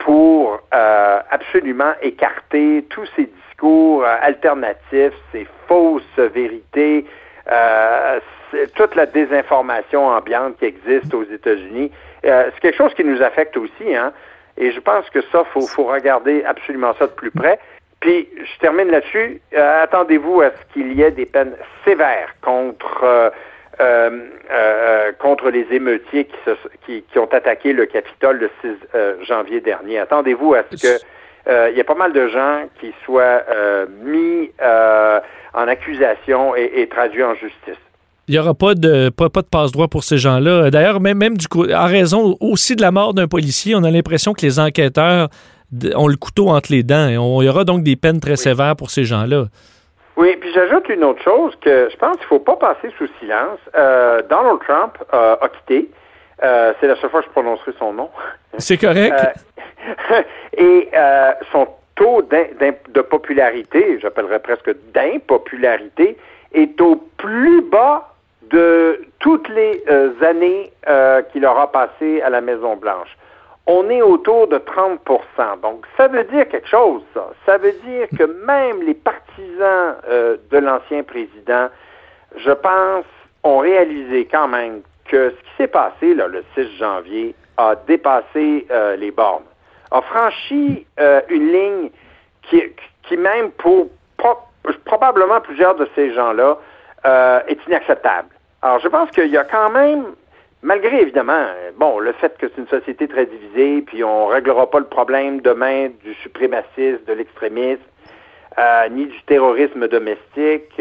pour absolument écarter tous ces discours alternatifs, ces fausses vérités, euh, toute la désinformation ambiante qui existe aux États-Unis. Euh, c'est quelque chose qui nous affecte aussi, hein. Et je pense que ça, faut, faut regarder absolument ça de plus près. Puis, je termine là-dessus. Euh, attendez-vous à ce qu'il y ait des peines sévères contre contre les émeutiers qui, qui, qui, ont attaqué le Capitole le 6 janvier dernier. Attendez-vous à ce que il y ait pas mal de gens qui soient mis en accusation et, traduit en justice. Il n'y aura pas de, pas, de passe-droit pour ces gens-là. D'ailleurs, même, même du coup, en raison aussi de la mort d'un policier, on a l'impression que les enquêteurs ont le couteau entre les dents. Et on, il y aura donc des peines très sévères pour ces gens-là. Oui, puis j'ajoute une autre chose que je pense qu'il ne faut pas passer sous silence. Euh, Donald Trump euh, a quitté. Euh, c'est la seule fois que je prononcerai son nom. C'est correct. et son taux de popularité, j'appellerais presque d'impopularité, est au plus bas de toutes les années qu'il aura passé à la Maison-Blanche. On est autour de 30% Donc, ça veut dire quelque chose, ça. Ça veut dire que même les partisans euh, de l'ancien président, je pense, ont réalisé quand même que ce qui s'est passé le 6 janvier a dépassé les bornes a franchi euh, une ligne qui, qui même pour probablement plusieurs de ces gens-là euh, est inacceptable. Alors je pense qu'il y a quand même, malgré évidemment, bon, le fait que c'est une société très divisée, puis on réglera pas le problème demain du suprémacisme, de l'extrémisme, euh, ni du terrorisme domestique.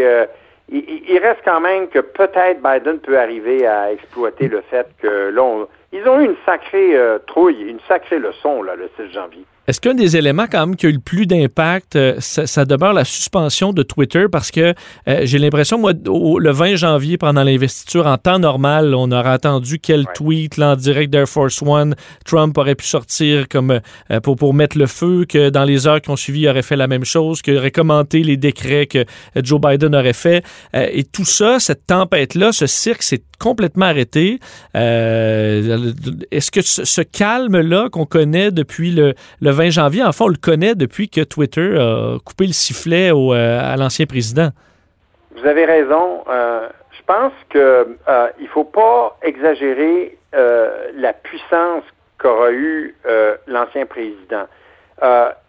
il, reste quand même que peut-être Biden peut arriver à exploiter le fait que là, ils ont eu une sacrée euh, trouille, une sacrée leçon là, le 6 janvier. Est-ce qu'un des éléments quand même qui a eu le plus d'impact, euh, ça, demeure la suspension de Twitter? Parce que euh, j'ai l'impression, moi, le 20 janvier, pendant l'investiture, en temps normal, on aurait attendu quel tweet là, en direct d'Air Force One Trump aurait pu sortir comme euh, pour, pour mettre le feu, que dans les heures qui ont suivi, il aurait fait la même chose, qu'il aurait commenté les décrets que Joe Biden aurait fait. et tout ça, cette tempête-là, ce cirque s'est complètement arrêté. Est-ce que ce, calme-là qu'on connaît depuis le, le 20 janvier, en fait, on le connaît depuis que Twitter a coupé le sifflet euh, à l'ancien président. Vous avez raison. Euh, je pense qu'il euh, ne faut pas exagérer la puissance qu'aura eu l'ancien président.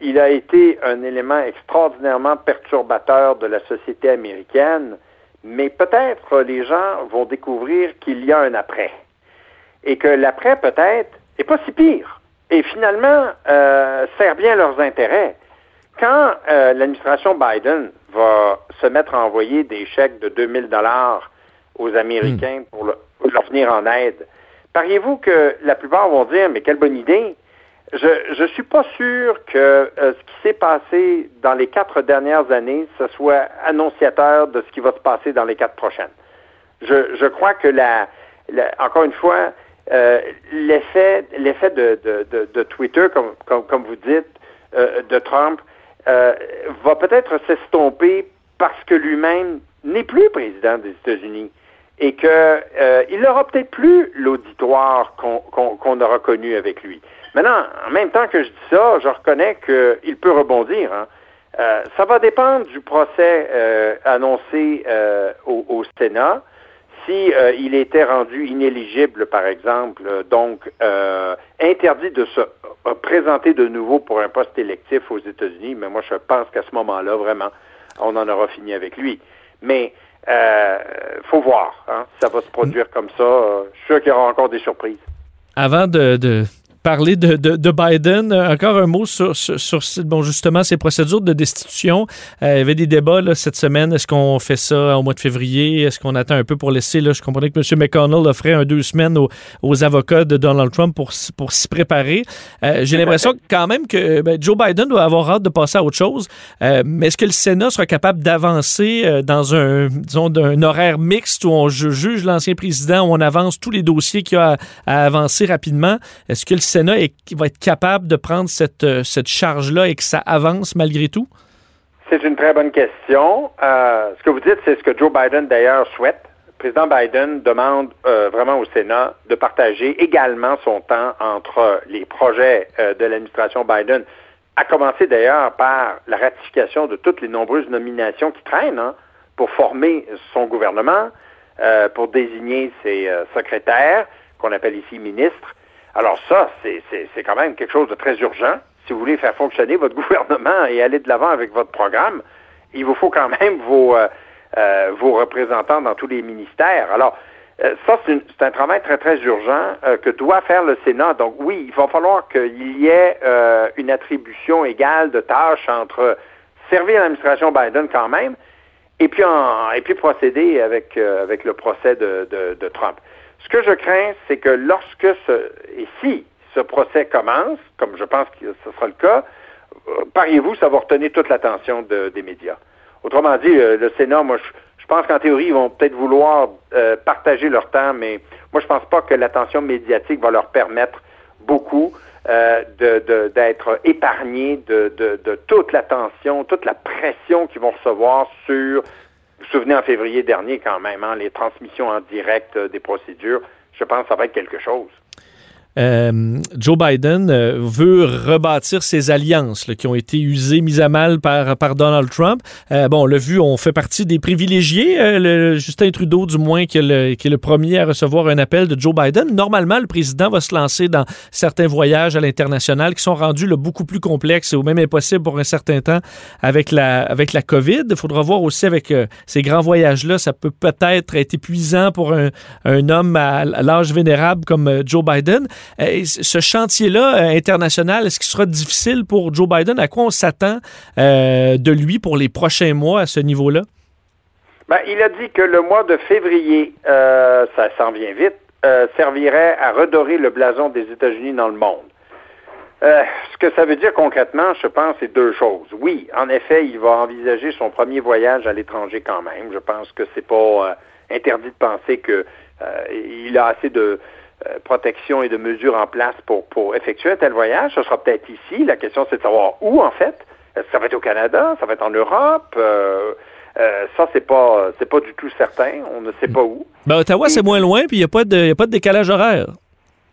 il a été un élément extraordinairement perturbateur de la société américaine, mais peut-être les gens vont découvrir qu'il y a un après. Et que l'après, peut-être, n'est pas si pire et finalement euh, sert bien leurs intérêts. Quand euh, l'administration Biden va se mettre à envoyer des chèques de 2000 dollars aux Américains hmm. pour, leur venir en aide, pariez-vous que la plupart vont dire mais quelle bonne idée? Je ne suis pas sûr que euh, ce qui s'est passé dans les quatre dernières années, ce soit annonciateur de ce qui va se passer dans les quatre prochaines. Je, je crois que la, encore une fois, euh, l'effet de, Twitter, comme, vous dites, euh, de Trump, euh, va peut-être s'estomper parce que lui-même n'est plus président des États-Unis et que il n'aura peut-être plus l'auditoire qu'on aura connu avec lui. Maintenant, en même temps que je dis ça, je reconnais qu'il peut rebondir. Hein. ça va dépendre du procès annoncé au, Sénat si euh, il était rendu inéligible, par exemple, euh, donc euh, interdit de se présenter de nouveau pour un poste électif aux États-Unis, mais moi je pense qu'à ce moment-là, vraiment, on en aura fini avec lui. Mais euh, faut voir, hein, ça va se produire comme ça. je suis sûr qu'il y aura encore des surprises. Avant de, parler de, de, Biden, encore un mot sur, sur, bon, justement ces procédures de destitution. il y avait des débats là, cette semaine. Est-ce qu'on fait ça au mois de février? Est-ce qu'on attend un peu pour laisser? Là, je comprenais que M. McConnell offrait un deux semaines aux, avocats de Donald Trump pour, pour s'y préparer. J'ai l'impression quand même que ben, Joe Biden doit avoir hâte de passer à autre chose. mais est-ce que le Sénat sera capable d'avancer dans un, disons, un horaire mixte où on juge l'ancien président, où on avance tous les dossiers qu'il y a à, avancer rapidement? Est-ce que le Sénat va être capable de prendre cette, euh, cette charge-là et que ça avance malgré tout? C'est une très bonne question. Euh, ce que vous dites, c'est ce que Joe Biden d'ailleurs souhaite. Le président Biden demande euh, vraiment au Sénat de partager également son temps entre les projets de l'administration Biden, à commencer d'ailleurs par la ratification de toutes les nombreuses nominations qui traînent hein, pour former son gouvernement, pour désigner ses secrétaires, qu'on appelle ici ministres, alors ça, c'est quand même quelque chose de très urgent. Si vous voulez faire fonctionner votre gouvernement et aller de l'avant avec votre programme, il vous faut quand même vos, euh, euh, vos représentants dans tous les ministères. Alors, euh, ça, c'est un travail très, très urgent que doit faire le Sénat. Donc oui, il va falloir qu'il y ait une attribution égale de tâches entre servir l'administration Biden quand même et puis, et puis procéder avec, avec le procès de, de Trump. Ce que je crains, c'est que lorsque ce, et si ce procès commence, comme je pense que ce sera le cas, euh, pariez-vous, ça va retenir toute l'attention des médias? Autrement dit, euh, le Sénat, moi, je, pense qu'en théorie, ils vont peut-être vouloir euh, partager leur temps, mais moi, je pense pas que l'attention médiatique va leur permettre beaucoup d'être épargnés de, toute l'attention, toute la pression qu'ils vont recevoir sur souvenez en février dernier quand même, hein, les transmissions en direct euh, des procédures, je pense que ça va être quelque chose. Euh, Joe Biden euh, veut rebâtir ses alliances qui ont été usées, mises à mal par, par Donald Trump. Euh, bon, on l'a vu, on fait partie des privilégiés. Le, Justin Trudeau, du moins, qui est, le, qui est, le, premier à recevoir un appel de Joe Biden. Normalement, le président va se lancer dans certains voyages à l'international qui sont rendus beaucoup plus complexes ou même impossibles pour un certain temps avec la, avec la COVID. Il faudra voir aussi avec ces grands voyages-là, ça peut peut-être être épuisant pour un, un homme à l'âge vénérable comme Joe Biden. Euh, ce chantier-là euh, international, est-ce qu'il sera difficile pour Joe Biden? À quoi on s'attend euh, de lui pour les prochains mois à ce niveau-là? Ben, il a dit que le mois de février, ça s'en vient vite, servirait à redorer le blason des États-Unis dans le monde. ce que ça veut dire concrètement, je pense, c'est deux choses. Oui, en effet, il va envisager son premier voyage à l'étranger quand même. Je pense que c'est pas interdit de penser qu'il a assez de, protection et de mesures en place pour, pour effectuer un tel voyage. Ce sera peut-être ici. La question, c'est de savoir où, en fait. Est-ce que ça va être au Canada? Ça va être en Europe? Euh, euh, ça, c'est pas c'est pas du tout certain. On ne sait pas où. Ben, Ottawa, c'est moins loin, puis il n'y a, pas de, a pas de décalage horaire.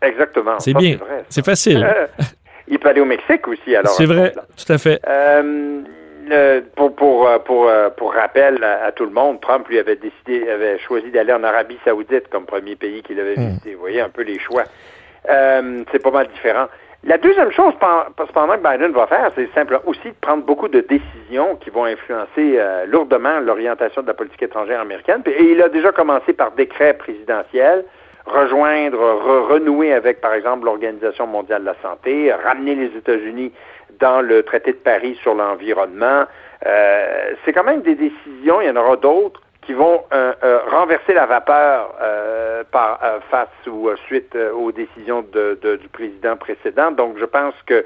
Exactement. C'est bien. C'est facile. il peut aller au Mexique aussi, alors. C'est vrai, tout à fait. Euh, pour, pour, euh, pour, euh, pour rappel à, tout le monde, Trump lui avait décidé, avait choisi d'aller en Arabie Saoudite comme premier pays qu'il avait hmm. visité. Vous voyez un peu les choix. c'est pas mal différent. La deuxième chose, cependant, que Biden va faire, c'est simplement aussi de prendre beaucoup de décisions qui vont influencer lourdement l'orientation de la politique étrangère américaine. Et il a déjà commencé par décret présidentiel, rejoindre, renouer avec, par exemple, l'Organisation mondiale de la santé, ramener les États-Unis dans le traité de Paris sur l'environnement. Euh, c'est quand même des décisions, il y en aura d'autres, qui vont euh, euh, renverser la vapeur par, face ou suite aux décisions du président précédent. Donc, je pense que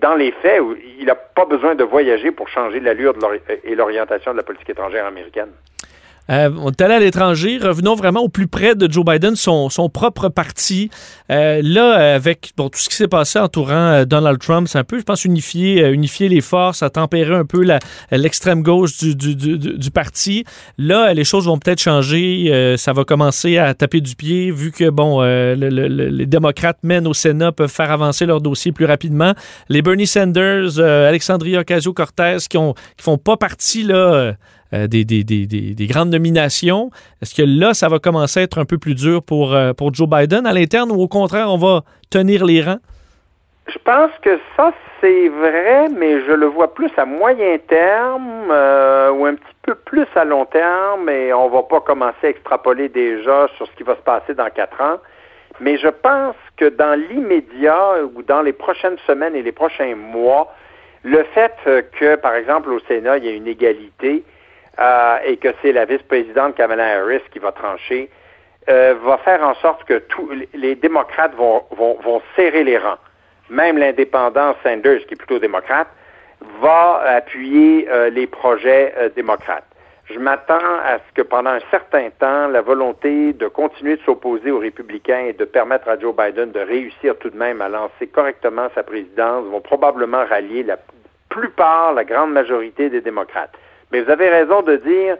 dans les faits, il n'a pas besoin de voyager pour changer l'allure et l'orientation de la politique étrangère américaine. Euh, on est allé à l'étranger. Revenons vraiment au plus près de Joe Biden, son, son propre parti. Euh, là, avec bon, tout ce qui s'est passé entourant euh, Donald Trump, c'est un peu, je pense, unifier, unifier les forces, à tempérer un peu l'extrême gauche du, du, du, du, parti. Là, les choses vont peut-être changer. ça va commencer à taper du pied, vu que bon, les démocrates mènent au Sénat, peuvent faire avancer leur dossier plus rapidement. Les Bernie Sanders, Alexandria Ocasio-Cortez, qui ont qui font pas partie là euh, des, des, des, des, grandes nominations. Est-ce que là, ça va commencer à être un peu plus dur pour, euh, pour Joe Biden à l'interne ou au contraire, on va tenir les rangs? Je pense que ça, c'est vrai, mais je le vois plus à moyen terme euh, ou un petit peu plus à long terme, mais on va pas commencer à extrapoler déjà sur ce qui va se passer dans quatre ans. Mais je pense que dans l'immédiat ou dans les prochaines semaines et les prochains mois, le fait que, par exemple, au Sénat, il y a une égalité euh, et que c'est la vice-présidente Kamala Harris qui va trancher, euh, va faire en sorte que les démocrates vont, serrer les rangs. Même l'indépendant Sanders, qui est plutôt démocrate, va appuyer euh, les projets démocrates. Je m'attends à ce que pendant un certain temps, la volonté de continuer de s'opposer aux républicains et de permettre à Joe Biden de réussir tout de même à lancer correctement sa présidence vont probablement rallier la plupart, la grande majorité des démocrates. Mais vous avez raison de dire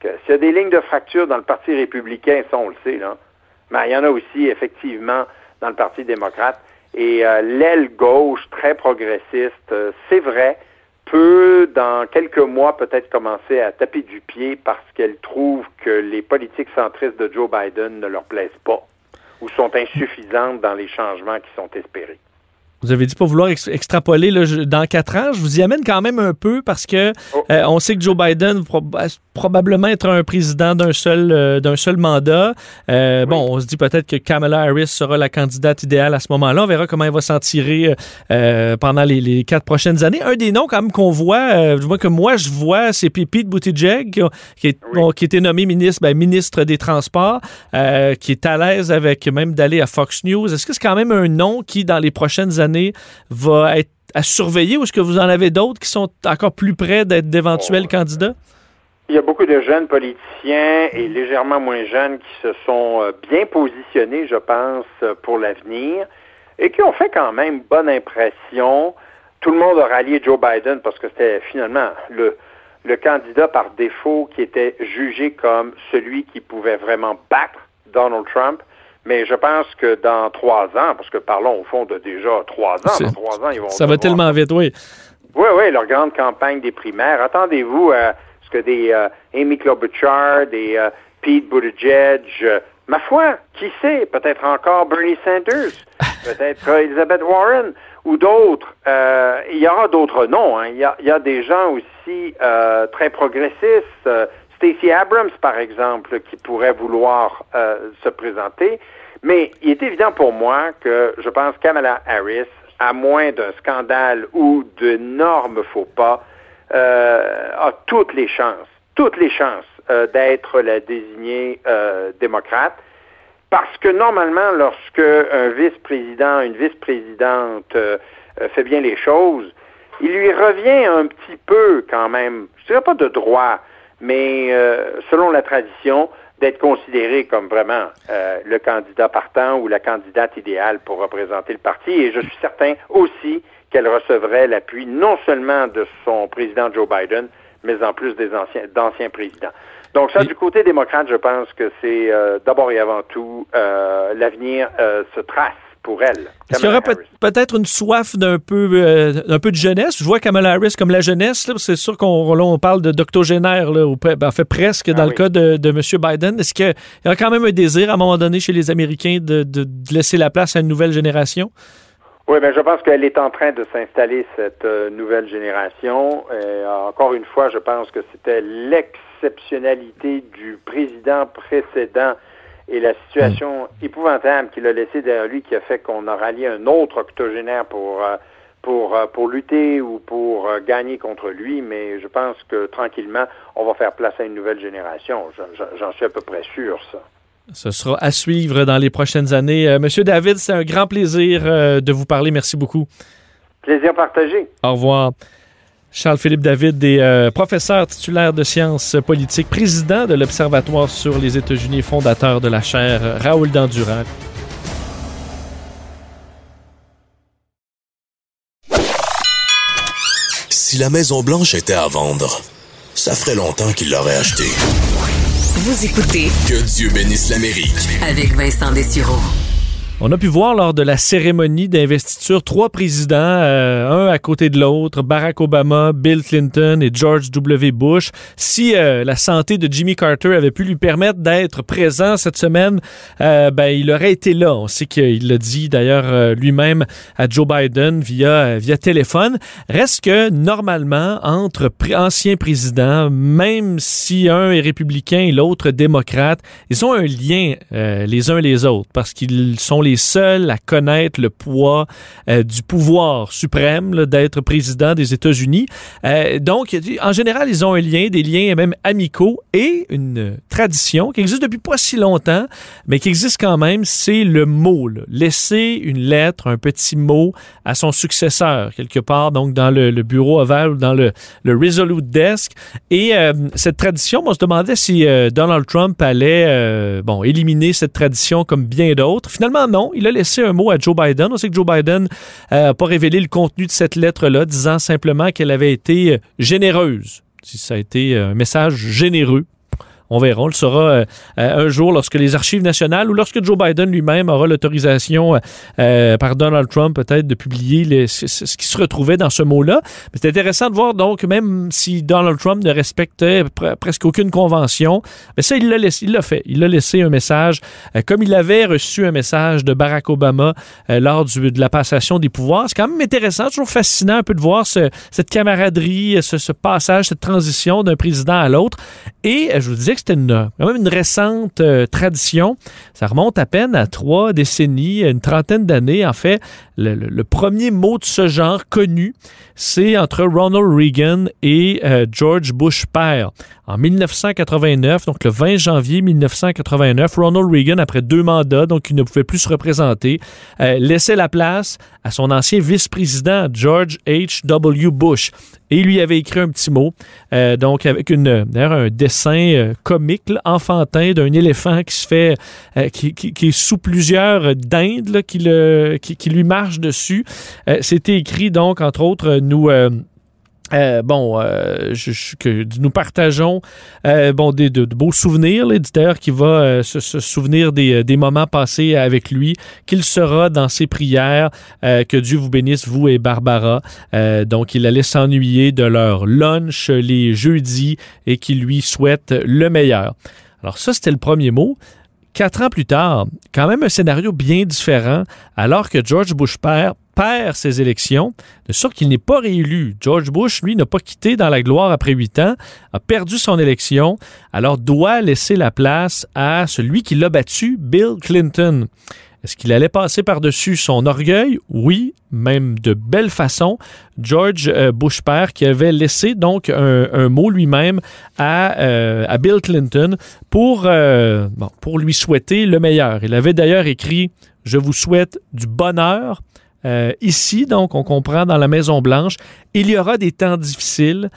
que s'il y a des lignes de fracture dans le Parti républicain, ça on le sait, mais il y en a aussi effectivement dans le Parti démocrate. Et euh, l'aile gauche, très progressiste, euh, c'est vrai, peut, dans quelques mois, peut-être commencer à taper du pied parce qu'elle trouve que les politiques centristes de Joe Biden ne leur plaisent pas ou sont insuffisantes dans les changements qui sont espérés. Vous avez dit pas vouloir extrapoler là, dans quatre ans. Je vous y amène quand même un peu parce que oh. euh, on sait que Joe Biden va probablement être un président d'un seul euh, d'un seul mandat. Euh, bon, on se dit peut-être que Kamala Harris sera la candidate idéale à ce moment-là. On verra comment elle va s'en tirer pendant les, quatre prochaines années. Un des noms quand même qu'on voit, vois que moi je vois, c'est Pete Buttigieg qui, est, qui a été nommé ministre, ben, ministre des Transports, qui est à l'aise avec même d'aller à Fox News. Est-ce que c'est quand même un nom qui dans les prochaines années va être à surveiller ou est-ce que vous en avez d'autres qui sont encore plus près d'être d'éventuels oh. candidats? Il y a beaucoup de jeunes politiciens et légèrement moins jeunes qui se sont euh, bien positionnés, je pense, pour l'avenir et qui ont fait quand même bonne impression. Tout le monde a rallié Joe Biden parce que c'était finalement le, le candidat par défaut qui était jugé comme celui qui pouvait vraiment battre Donald Trump. Mais je pense que dans trois ans, parce que parlons au fond de déjà trois ans, dans trois ans, ils vont. Ça va tellement vite, oui. Oui, oui, leur grande campagne des primaires. Attendez-vous à ce que des euh, Amy Klobuchar, des euh, Pete Buttigieg, euh, ma foi, qui sait, peut-être encore Bernie Sanders, peut-être Elizabeth Warren ou d'autres. il y aura d'autres noms. Hein. Il, y a, il, y a, des gens aussi très progressistes. Stacey Abrams, par exemple, qui pourrait vouloir se présenter. Mais il est évident pour moi que je pense Kamala Harris, à moins d'un scandale ou d'énormes faux pas, euh, a toutes les chances, toutes les chances euh, d'être la désignée euh, démocrate. Parce que normalement, lorsque un vice-président, une vice-présidente fait bien les choses, il lui revient un petit peu quand même, je dirais pas de droit, mais selon la tradition, d'être considéré comme vraiment euh, le candidat partant ou la candidate idéale pour représenter le parti. Et je suis certain aussi qu'elle recevrait l'appui non seulement de son président Joe Biden, mais en plus des anciens d'anciens présidents. Donc ça, du côté démocrate, je pense que c'est euh, d'abord et avant tout euh, l'avenir se trace pour elle. Est-ce qu'il y aurait peut-être une soif d'un peu, euh, peu de jeunesse? Je vois Kamala Harris comme la jeunesse. C'est sûr qu'on parle de d'octogénaire, ben, fait presque dans ah le cas de, de, M. Biden. Est-ce qu'il y a quand même un désir à un moment donné chez les Américains de, de, laisser la place à une nouvelle génération? Oui, mais ben, je pense qu'elle est en train de s'installer, cette euh, nouvelle génération. encore une fois, je pense que c'était l'exceptionnalité du président précédent et la situation épouvantable qu'il a laissée derrière lui qui a fait qu'on a rallié un autre octogénaire pour, euh, pour, euh, pour lutter ou pour euh, gagner contre lui, mais je pense que tranquillement, on va faire place à une nouvelle génération. J'en suis à peu près sûr, ça. Ce sera à suivre dans les prochaines années. Monsieur David, c'est un grand plaisir de vous parler. Merci beaucoup. Plaisir partagé. Au revoir. Charles-Philippe David est euh, professeur titulaire de sciences politiques, président de l'Observatoire sur les États-Unis, fondateur de la chaire Raoul Dandurand. Si la Maison Blanche était à vendre, ça ferait longtemps qu'il l'aurait achetée. Vous écoutez Que Dieu bénisse l'Amérique avec Vincent Dessureau. On a pu voir lors de la cérémonie d'investiture trois présidents, euh, un à côté de l'autre, Barack Obama, Bill Clinton et George W. Bush. Si euh, la santé de Jimmy Carter avait pu lui permettre d'être présent cette semaine, euh, ben il aurait été là. On sait qu'il l'a dit d'ailleurs lui-même à Joe Biden via via téléphone. Reste que normalement entre anciens présidents, même si un est républicain et l'autre démocrate, ils ont un lien les uns les autres parce qu'ils sont les seuls à connaître le poids euh, du pouvoir suprême d'être président des États-Unis. Euh, donc, en général, ils ont un lien, des liens même amicaux et une tradition qui existe depuis pas si longtemps, mais qui existe quand même, c'est le mot. Laisser une lettre, un petit mot à son successeur, quelque part, donc dans le, bureau ovale ou dans le, le Resolute Desk. Et euh, cette tradition, on se demandait si Donald Trump allait bon, éliminer cette tradition comme bien d'autres. Finalement, Il a laissé un mot à Joe Biden. On sait que Joe Biden n'a pas révélé le contenu de cette lettre-là, disant simplement qu'elle avait été euh, généreuse. Si ça a été un message généreux on verra. On le saura euh, euh, un jour lorsque les archives nationales ou lorsque Joe Biden lui-même aura l'autorisation euh, par Donald Trump peut-être de publier ce, qui se retrouvait dans ce mot-là. C'est intéressant de voir donc, même si Donald Trump ne respectait presque aucune convention, mais ça, il l'a il l'a fait. Il a laissé un message, comme il avait reçu un message de Barack Obama lors de la passation des pouvoirs. C'est quand même intéressant, toujours fascinant un peu de voir cette camaraderie, ce, ce passage, cette transition d'un président à l'autre. Et je vous disais c'était une, quand même une récente euh, tradition. Ça remonte à peine à trois décennies, une trentaine d'années. En fait, le, premier mot de ce genre connu, c'est entre Ronald Reagan et euh, George Bush père. En 1989, donc le 20 janvier 1989, Ronald Reagan, après deux mandats, donc il ne pouvait plus se représenter, euh, laissait la place à son ancien vice-président George H.W. Bush. Et il lui avait écrit un petit mot, euh, donc avec une, un dessin comique, enfantin, d'un éléphant qui se fait, qui, qui, est sous plusieurs dindes qui, le, qui, qui lui marche dessus. Euh, c'était écrit donc, entre autres, nous... Euh, euh, bon, que nous partageons bon, des, de, beaux souvenirs. L'éditeur qui va se, souvenir des, des, moments passés avec lui, qu'il sera dans ses prières. que Dieu vous bénisse, vous et Barbara. donc, il allait s'ennuyer de leur lunch les jeudis et qu'il lui souhaite le meilleur. Alors ça, c'était le premier mot. Quatre ans plus tard, quand même un scénario bien différent, alors que George Bush perd ses élections, de sorte qu'il n'est pas réélu. George Bush, lui, n'a pas quitté dans la gloire après huit ans, a perdu son élection, alors doit laisser la place à celui qui l'a battu, Bill Clinton. Est-ce qu'il allait passer par-dessus son orgueil? Oui, même de belle façon. George euh, Bush père qui avait laissé donc un, mot lui-même à, euh, Bill Clinton pour, euh, pour lui souhaiter le meilleur. Il avait d'ailleurs écrit Je vous souhaite du bonheur. ici, donc, on comprend dans la Maison Blanche, il y aura des temps difficiles,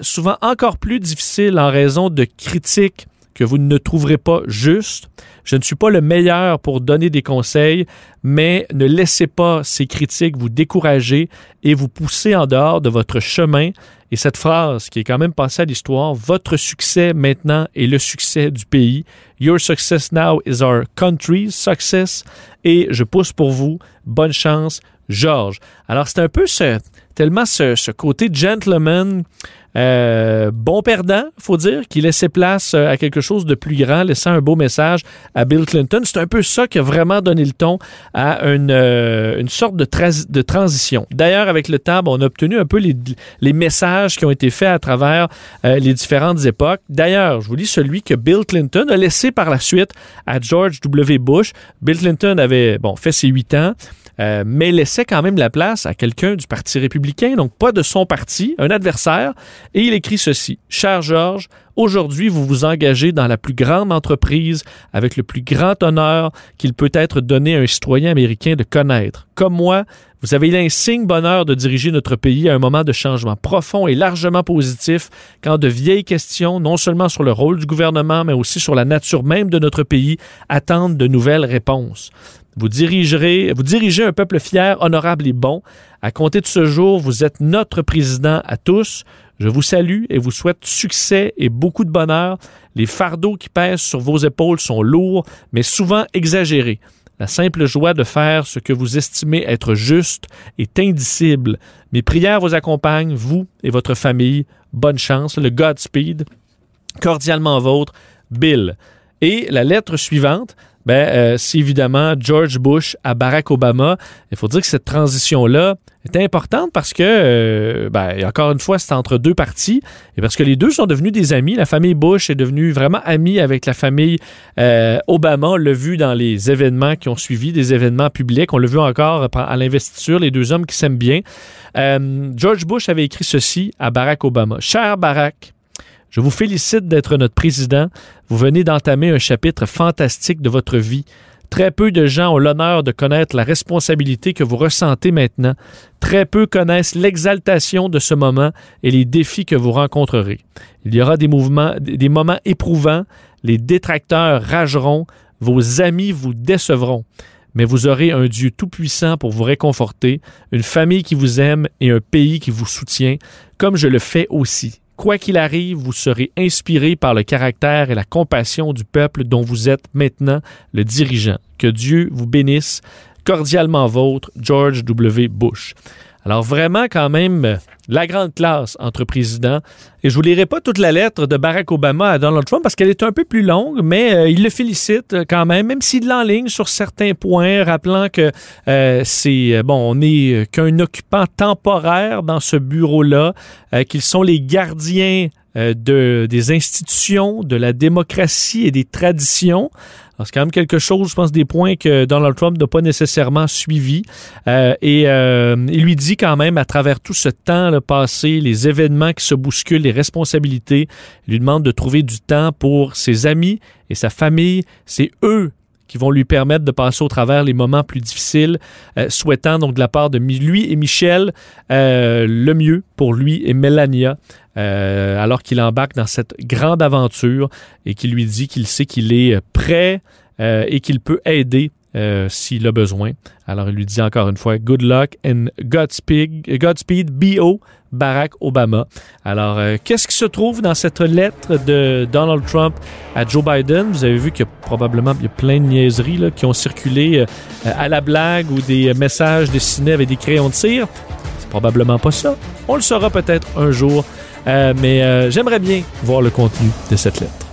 souvent encore plus difficiles en raison de critiques que vous ne trouverez pas justes. Je ne suis pas le meilleur pour donner des conseils, mais ne laissez pas ces critiques vous décourager et vous pousser en dehors de votre chemin. Et cette phrase qui est quand même passée à l'histoire, votre succès maintenant est le succès du pays. Your success now is our country's success. Et je pousse pour vous. Bonne chance, George. Alors c'est un peu ce, tellement ce, ce côté gentleman euh, bon perdant, faut dire, qui laissait place euh, à quelque chose de plus grand, laissant un beau message à Bill Clinton. C'est un peu ça qui a vraiment donné le ton à une, euh, une sorte de, transition. D'ailleurs, avec le temps, on a obtenu un peu les, les, messages qui ont été faits à travers les différentes époques. D'ailleurs, je vous lis celui que Bill Clinton a laissé par la suite à George W. Bush. Bill Clinton avait bon, fait ses huit ans. Euh, mais laissait quand même la place à quelqu'un du Parti républicain, donc pas de son parti, un adversaire. Et il écrit ceci. Cher Georges, Aujourd'hui, vous vous engagez dans la plus grande entreprise avec le plus grand honneur qu'il peut être donné à un citoyen américain de connaître. Comme moi, vous avez l'insigne bonheur de diriger notre pays à un moment de changement profond et largement positif quand de vieilles questions, non seulement sur le rôle du gouvernement, mais aussi sur la nature même de notre pays, attendent de nouvelles réponses. Vous dirigerez, vous dirigez un peuple fier, honorable et bon. À compter de ce jour, vous êtes notre président à tous. Je vous salue et vous souhaite succès et beaucoup de bonheur. Les fardeaux qui pèsent sur vos épaules sont lourds, mais souvent exagérés. La simple joie de faire ce que vous estimez être juste est indicible. Mes prières vous accompagnent, vous et votre famille. Bonne chance. Le Godspeed. Cordialement vôtre, Bill. Et la lettre suivante, ben, euh, c'est évidemment George Bush à Barack Obama. Il faut dire que cette transition-là est importante parce que, euh, ben, encore une fois, c'est entre deux parties et parce que les deux sont devenus des amis. La famille Bush est devenue vraiment amie avec la famille euh, Obama. On l'a vu dans les événements qui ont suivi, des événements publics. On l'a vu encore à l'investiture, les deux hommes qui s'aiment bien. George Bush avait écrit ceci à Barack Obama. Cher Barack, je vous félicite d'être notre président. Vous venez d'entamer un chapitre fantastique de votre vie. Très peu de gens ont l'honneur de connaître la responsabilité que vous ressentez maintenant. Très peu connaissent l'exaltation de ce moment et les défis que vous rencontrerez. Il y aura des, mouvements, des moments éprouvants, les détracteurs rageront, vos amis vous décevront. Mais vous aurez un Dieu tout-puissant pour vous réconforter, une famille qui vous aime et un pays qui vous soutient, comme je le fais aussi. Quoi qu'il arrive, vous serez inspiré par le caractère et la compassion du peuple dont vous êtes maintenant le dirigeant. Que Dieu vous bénisse. Cordialement vôtre, George W. Bush. Alors vraiment quand même euh, la grande classe entre présidents. Et je vous lirai pas toute la lettre de Barack Obama à Donald Trump parce qu'elle est un peu plus longue, mais euh, il le félicite euh, quand même, même s'il l'enligne sur certains points, rappelant que c'est bon, on n'est qu'un occupant temporaire dans ce bureau-là, qu'ils sont les gardiens de, des institutions, de la démocratie et des traditions c'est quand même quelque chose, je pense, des points que Donald Trump n'a pas nécessairement suivi. Euh, et euh, il lui dit quand même, à travers tout ce temps le passé, les événements qui se bousculent, les responsabilités, il lui demande de trouver du temps pour ses amis et sa famille. C'est eux qui vont lui permettre de passer au travers les moments plus difficiles, euh, souhaitant donc de la part de lui et Michel le mieux pour lui et Melania. Euh, alors qu'il embarque dans cette grande aventure et qu'il lui dit qu'il sait qu'il est prêt euh, et qu'il peut aider euh, s'il a besoin. Alors il lui dit encore une fois Good luck and Godspeed, Godspeed B.O. Barack Obama. Alors, qu'est-ce qui se trouve dans cette lettre de Donald Trump à Joe Biden? Vous avez vu qu'il y a probablement il y a plein de niaiseries là, qui ont circulé à la blague ou des messages dessinés avec des crayons de cire. C'est probablement pas ça. On le saura peut-être un jour. Euh, mais euh, j'aimerais bien voir le contenu de cette lettre.